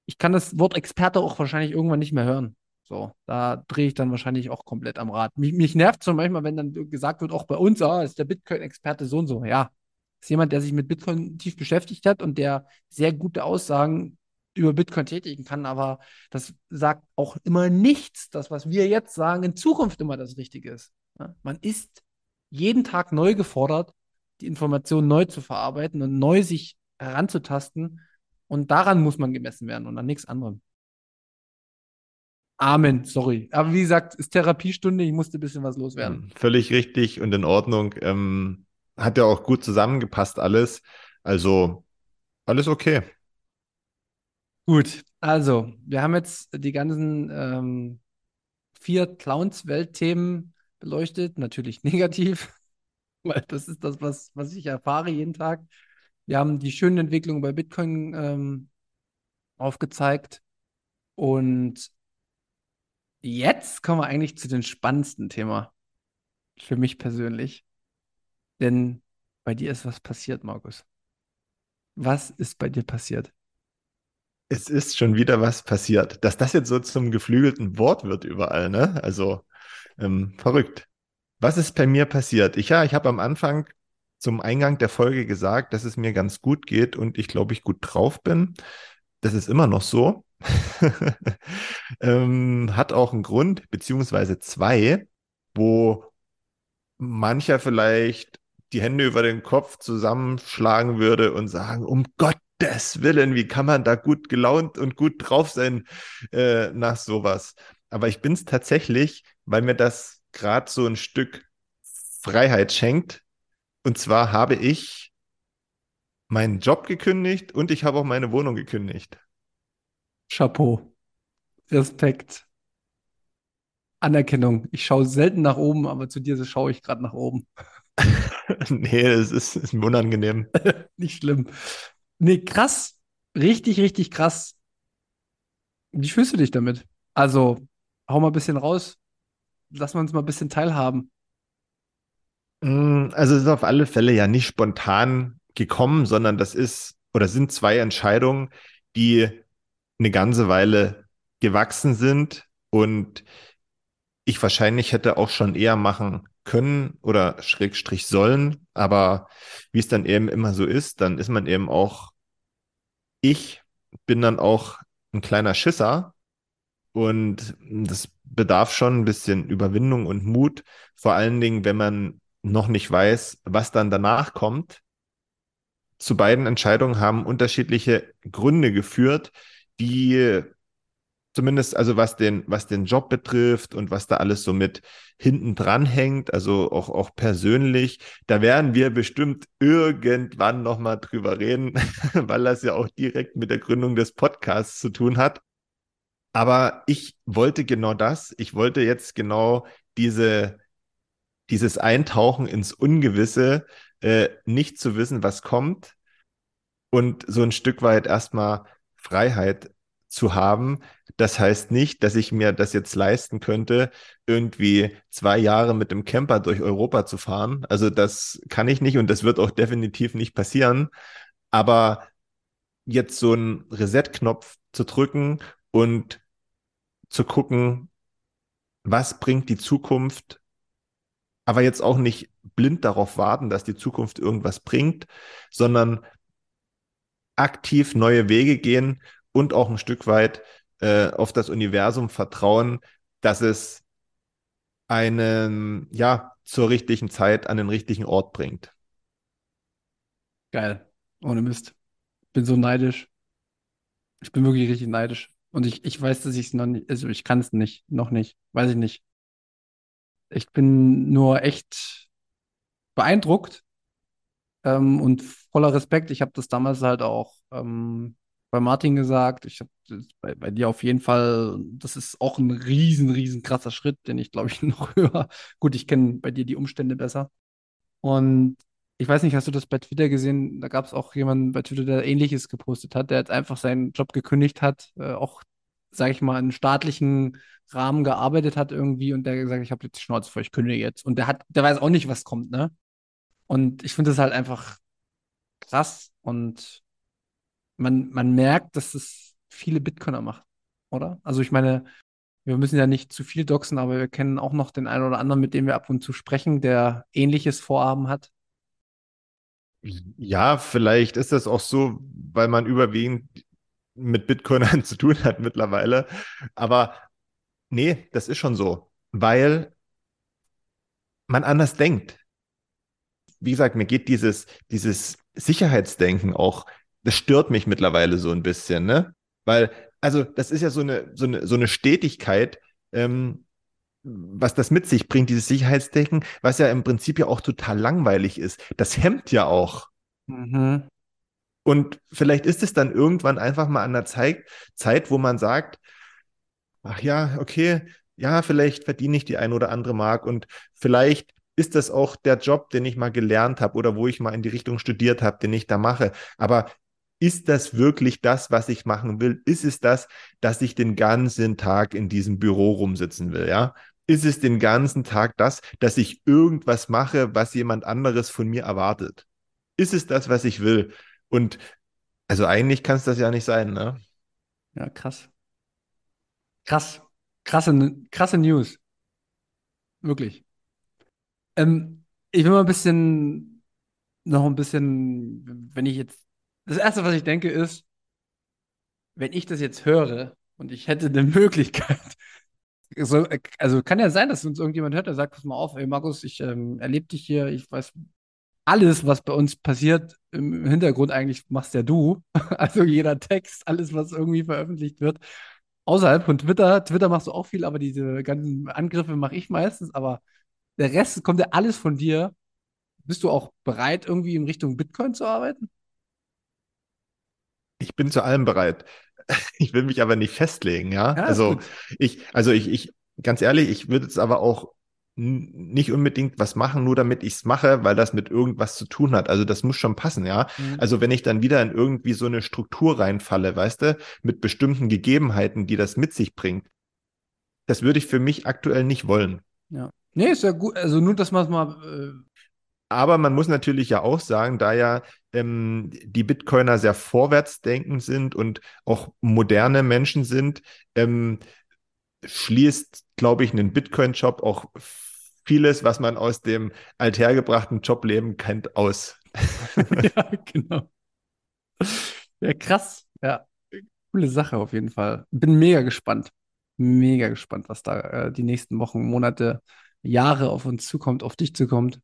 ich kann das Wort Experte auch wahrscheinlich irgendwann nicht mehr hören. So, da drehe ich dann wahrscheinlich auch komplett am Rad. Mich, mich nervt zum manchmal, wenn dann gesagt wird, auch bei uns, ah, ist der Bitcoin-Experte so und so. Ja, ist jemand, der sich mit Bitcoin tief beschäftigt hat und der sehr gute Aussagen über Bitcoin tätigen kann, aber das sagt auch immer nichts, das, was wir jetzt sagen, in Zukunft immer das Richtige ist. Man ist jeden Tag neu gefordert, die Informationen neu zu verarbeiten und neu sich heranzutasten und daran muss man gemessen werden und an nichts anderem. Amen, sorry. Aber wie gesagt, ist Therapiestunde, ich musste ein bisschen was loswerden. Völlig richtig und in Ordnung. Ähm, hat ja auch gut zusammengepasst alles. Also alles okay. Gut, also wir haben jetzt die ganzen ähm, vier Clowns-Weltthemen beleuchtet. Natürlich negativ, weil das ist das, was, was ich erfahre jeden Tag. Wir haben die schönen Entwicklungen bei Bitcoin ähm, aufgezeigt. Und jetzt kommen wir eigentlich zu dem spannendsten Thema. Für mich persönlich. Denn bei dir ist was passiert, Markus. Was ist bei dir passiert? Es ist schon wieder was passiert. Dass das jetzt so zum geflügelten Wort wird überall, ne? Also ähm, verrückt. Was ist bei mir passiert? Ich ja, ich habe am Anfang zum Eingang der Folge gesagt, dass es mir ganz gut geht und ich glaube, ich gut drauf bin. Das ist immer noch so. ähm, hat auch einen Grund, beziehungsweise zwei, wo mancher vielleicht die Hände über den Kopf zusammenschlagen würde und sagen, um Gottes Willen, wie kann man da gut gelaunt und gut drauf sein äh, nach sowas? Aber ich bin es tatsächlich, weil mir das gerade so ein Stück Freiheit schenkt, und zwar habe ich meinen Job gekündigt und ich habe auch meine Wohnung gekündigt. Chapeau. Respekt. Anerkennung. Ich schaue selten nach oben, aber zu dir schaue ich gerade nach oben. nee, es ist, ist mir unangenehm. Nicht schlimm. Nee, krass. Richtig, richtig krass. Wie fühlst du dich damit? Also, hau mal ein bisschen raus. Lass uns mal ein bisschen teilhaben. Mm, also es ist auf alle Fälle ja nicht spontan gekommen, sondern das ist oder sind zwei Entscheidungen, die eine ganze Weile gewachsen sind und ich wahrscheinlich hätte auch schon eher machen können oder Schrägstrich sollen, aber wie es dann eben immer so ist, dann ist man eben auch, ich bin dann auch ein kleiner Schisser und das bedarf schon ein bisschen Überwindung und Mut, vor allen Dingen, wenn man noch nicht weiß, was dann danach kommt. Zu beiden Entscheidungen haben unterschiedliche Gründe geführt, die zumindest also was den, was den Job betrifft und was da alles so mit hinten dran hängt, also auch, auch persönlich, da werden wir bestimmt irgendwann nochmal drüber reden, weil das ja auch direkt mit der Gründung des Podcasts zu tun hat. Aber ich wollte genau das. Ich wollte jetzt genau diese, dieses Eintauchen ins Ungewisse, äh, nicht zu wissen, was kommt und so ein Stück weit erstmal Freiheit zu haben. Das heißt nicht, dass ich mir das jetzt leisten könnte, irgendwie zwei Jahre mit dem Camper durch Europa zu fahren. Also das kann ich nicht und das wird auch definitiv nicht passieren. Aber jetzt so einen Reset-Knopf zu drücken und zu gucken, was bringt die Zukunft, aber jetzt auch nicht blind darauf warten, dass die Zukunft irgendwas bringt, sondern aktiv neue Wege gehen und auch ein Stück weit äh, auf das Universum vertrauen, dass es einen, ja, zur richtigen Zeit an den richtigen Ort bringt. Geil. Ohne Mist. Bin so neidisch. Ich bin wirklich richtig neidisch. Und ich, ich weiß, dass ich es noch nicht, also ich kann es nicht, noch nicht, weiß ich nicht. Ich bin nur echt beeindruckt ähm, und voller Respekt. Ich habe das damals halt auch ähm, bei Martin gesagt. Ich habe bei, bei dir auf jeden Fall, das ist auch ein riesen, riesen krasser Schritt, den ich glaube ich noch höher. Gut, ich kenne bei dir die Umstände besser. Und ich weiß nicht, hast du das bei Twitter gesehen? Da gab es auch jemanden bei Twitter, der Ähnliches gepostet hat, der jetzt einfach seinen Job gekündigt hat, äh, auch, sage ich mal, in staatlichen Rahmen gearbeitet hat irgendwie und der gesagt, ich habe jetzt die Schnauze vor, ich kündige jetzt. Und der hat, der weiß auch nicht, was kommt, ne? Und ich finde das halt einfach krass und man, man merkt, dass es viele Bitcoiner macht, oder? Also ich meine, wir müssen ja nicht zu viel doxen, aber wir kennen auch noch den einen oder anderen, mit dem wir ab und zu sprechen, der ähnliches Vorhaben hat. Ja, vielleicht ist das auch so, weil man überwiegend mit Bitcoinern zu tun hat mittlerweile. Aber nee, das ist schon so, weil man anders denkt. Wie gesagt, mir geht dieses, dieses Sicherheitsdenken auch das stört mich mittlerweile so ein bisschen, ne? Weil, also, das ist ja so eine, so eine, so eine Stetigkeit, ähm, was das mit sich bringt, dieses Sicherheitsdenken, was ja im Prinzip ja auch total langweilig ist. Das hemmt ja auch. Mhm. Und vielleicht ist es dann irgendwann einfach mal an der Zeit, Zeit, wo man sagt, ach ja, okay, ja, vielleicht verdiene ich die ein oder andere Mark und vielleicht ist das auch der Job, den ich mal gelernt habe oder wo ich mal in die Richtung studiert habe, den ich da mache. Aber ist das wirklich das, was ich machen will? Ist es das, dass ich den ganzen Tag in diesem Büro rumsitzen will, ja? Ist es den ganzen Tag das, dass ich irgendwas mache, was jemand anderes von mir erwartet? Ist es das, was ich will? Und also eigentlich kann es das ja nicht sein, ne? Ja, krass. Krass. Krasse, krasse News. Wirklich. Ähm, ich will mal ein bisschen, noch ein bisschen, wenn ich jetzt das Erste, was ich denke, ist, wenn ich das jetzt höre und ich hätte eine Möglichkeit, so, also kann ja sein, dass uns irgendjemand hört, der sagt, pass mal auf, ey Markus, ich ähm, erlebe dich hier, ich weiß alles, was bei uns passiert, im Hintergrund eigentlich machst ja du. Also jeder Text, alles, was irgendwie veröffentlicht wird. Außerhalb von Twitter. Twitter machst du auch viel, aber diese ganzen Angriffe mache ich meistens. Aber der Rest kommt ja alles von dir. Bist du auch bereit, irgendwie in Richtung Bitcoin zu arbeiten? Ich bin zu allem bereit. Ich will mich aber nicht festlegen, ja. ja also ich, also ich, ich, ganz ehrlich, ich würde jetzt aber auch nicht unbedingt was machen, nur damit ich es mache, weil das mit irgendwas zu tun hat. Also das muss schon passen, ja. Mhm. Also wenn ich dann wieder in irgendwie so eine Struktur reinfalle, weißt du, mit bestimmten Gegebenheiten, die das mit sich bringt, das würde ich für mich aktuell nicht wollen. Ja. Nee, ist ja gut. Also nur, dass man es mal äh, aber man muss natürlich ja auch sagen, da ja ähm, die Bitcoiner sehr vorwärtsdenkend sind und auch moderne Menschen sind, ähm, schließt, glaube ich, einen Bitcoin-Job auch vieles, was man aus dem althergebrachten Jobleben kennt, aus. ja, genau. Ja, krass. Ja, coole Sache auf jeden Fall. Bin mega gespannt. Mega gespannt, was da äh, die nächsten Wochen, Monate, Jahre auf uns zukommt, auf dich zukommt.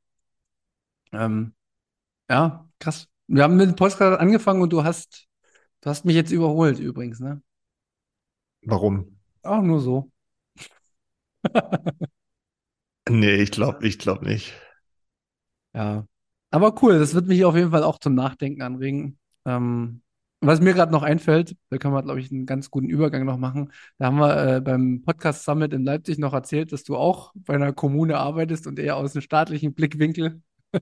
Ähm, ja, krass. Wir haben mit dem Podcast angefangen und du hast, du hast mich jetzt überholt übrigens, ne? Warum? Auch nur so. nee, ich glaube, ich glaube nicht. Ja. Aber cool, das wird mich auf jeden Fall auch zum Nachdenken anregen. Ähm, was mir gerade noch einfällt, da können wir, glaube ich, einen ganz guten Übergang noch machen. Da haben wir äh, beim Podcast Summit in Leipzig noch erzählt, dass du auch bei einer Kommune arbeitest und eher aus einem staatlichen Blickwinkel.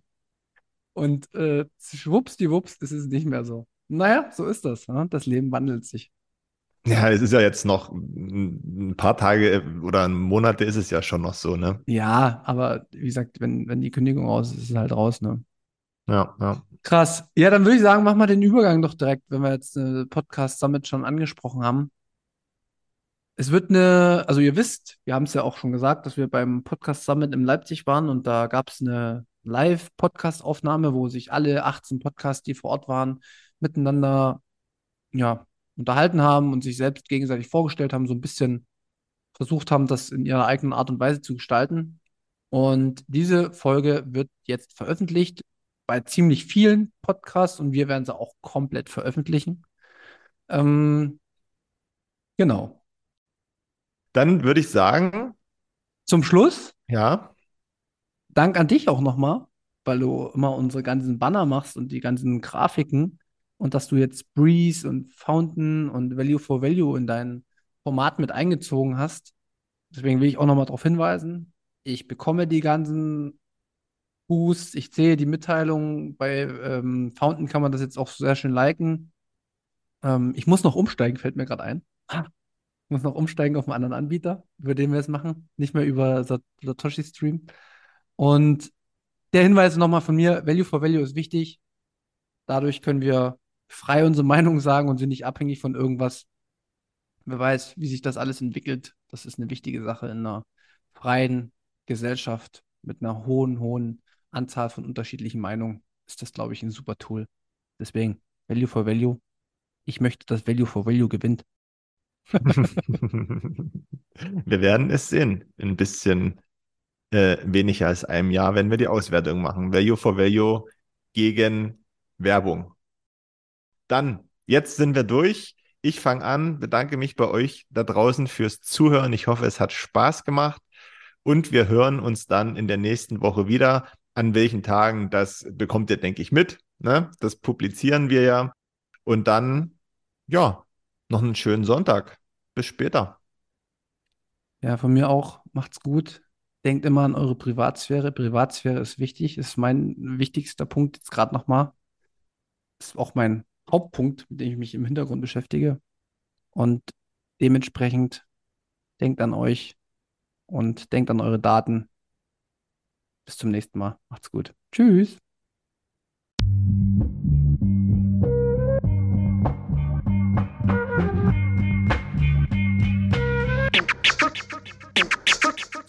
Und äh, schwuppsdiwupps ist es nicht mehr so. Naja, so ist das. Ja? Das Leben wandelt sich. Ja, es ist ja jetzt noch ein paar Tage oder Monate ist es ja schon noch so, ne? Ja, aber wie gesagt, wenn, wenn die Kündigung raus ist, ist es halt raus, ne? Ja, ja. Krass. Ja, dann würde ich sagen, mach mal den Übergang doch direkt, wenn wir jetzt eine Podcast Summit schon angesprochen haben. Es wird eine, also ihr wisst, wir haben es ja auch schon gesagt, dass wir beim Podcast Summit in Leipzig waren und da gab es eine Live-Podcast-Aufnahme, wo sich alle 18 Podcasts, die vor Ort waren, miteinander ja, unterhalten haben und sich selbst gegenseitig vorgestellt haben, so ein bisschen versucht haben, das in ihrer eigenen Art und Weise zu gestalten. Und diese Folge wird jetzt veröffentlicht bei ziemlich vielen Podcasts und wir werden sie auch komplett veröffentlichen. Ähm, genau. Dann würde ich sagen, Zum Schluss, ja, Dank an dich auch nochmal, weil du immer unsere ganzen Banner machst und die ganzen Grafiken und dass du jetzt Breeze und Fountain und Value for Value in dein Format mit eingezogen hast. Deswegen will ich auch nochmal darauf hinweisen. Ich bekomme die ganzen Boosts, ich sehe die Mitteilungen. Bei ähm, Fountain kann man das jetzt auch sehr schön liken. Ähm, ich muss noch umsteigen, fällt mir gerade ein. Ich muss noch umsteigen auf einen anderen Anbieter, über den wir es machen. Nicht mehr über Sat- Satoshi Stream. Und der Hinweis nochmal von mir, Value for Value ist wichtig. Dadurch können wir frei unsere Meinung sagen und sind nicht abhängig von irgendwas. Wer weiß, wie sich das alles entwickelt. Das ist eine wichtige Sache in einer freien Gesellschaft mit einer hohen, hohen Anzahl von unterschiedlichen Meinungen. Ist das, glaube ich, ein super Tool. Deswegen, Value for Value. Ich möchte, dass Value for Value gewinnt. wir werden es sehen. In ein bisschen äh, weniger als einem Jahr, wenn wir die Auswertung machen. Value for Value gegen Werbung. Dann, jetzt sind wir durch. Ich fange an, bedanke mich bei euch da draußen fürs Zuhören. Ich hoffe, es hat Spaß gemacht. Und wir hören uns dann in der nächsten Woche wieder. An welchen Tagen, das bekommt ihr, denke ich, mit. Ne? Das publizieren wir ja. Und dann, ja, noch einen schönen Sonntag. Bis später. Ja, von mir auch. Macht's gut. Denkt immer an eure Privatsphäre. Privatsphäre ist wichtig, ist mein wichtigster Punkt jetzt gerade nochmal. Ist auch mein Hauptpunkt, mit dem ich mich im Hintergrund beschäftige. Und dementsprechend denkt an euch und denkt an eure Daten. Bis zum nächsten Mal. Macht's gut. Tschüss.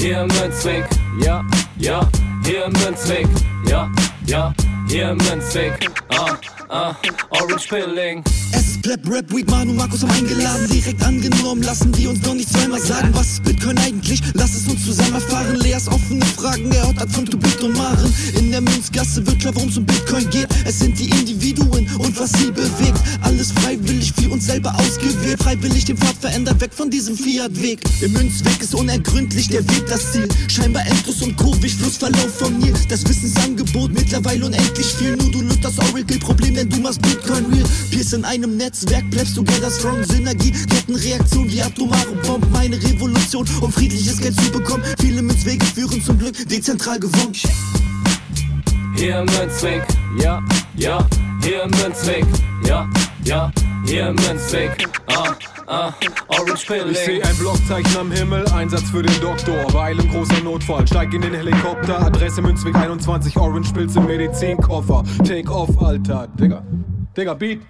Hier Münzweg, ja, ja, hier Münzweg, ja, ja, hier Münzweg, ah, ah, Orange Pilling. Es ist Pleb, Rap, Weed, Manu, Markus haben eingeladen, direkt angenommen, lassen die uns doch nicht zweimal sagen, was ist Bitcoin eigentlich? Lass es uns zusammen erfahren, Leas offene Fragen, er hat von Tubit und Maren. In der Münzgasse wird klar, worum es um Bitcoin geht, es sind die Individuen und was sie bewegt, alles freiwillig für uns selber ausgewählt, freiwillig den Pfad verändert, weg von diesem Fiat-Weg. Im Münzweg ist unergründlich der Weg das Ziel, scheinbar endlos und kurvig, Flussverlauf von mir, das Wissensangebot mittlerweile unendlich viel, nur du löst das Oracle-Problem, denn du machst Bitcoin real, Peers in einem Netzwerk, bleibst together strong, Synergie, Kettenreaktion wie atomare Bomben, meine Revolution, um friedliches Geld zu bekommen, viele Münzwege führen zum Glück, dezentral gewonnen. Hier Münzweg, ja, ja, hier Münzweg, ja, ja, hier Münzweg, ah, ah, Orange Ich Pilling. sehe ein Blockzeichen am Himmel, Einsatz für den Doktor. Weil im großer Notfall, steig in den Helikopter. Adresse Münzweg 21, Orange Pilze, Medizinkoffer. Take off, Alter. Digga. Digga, Beat.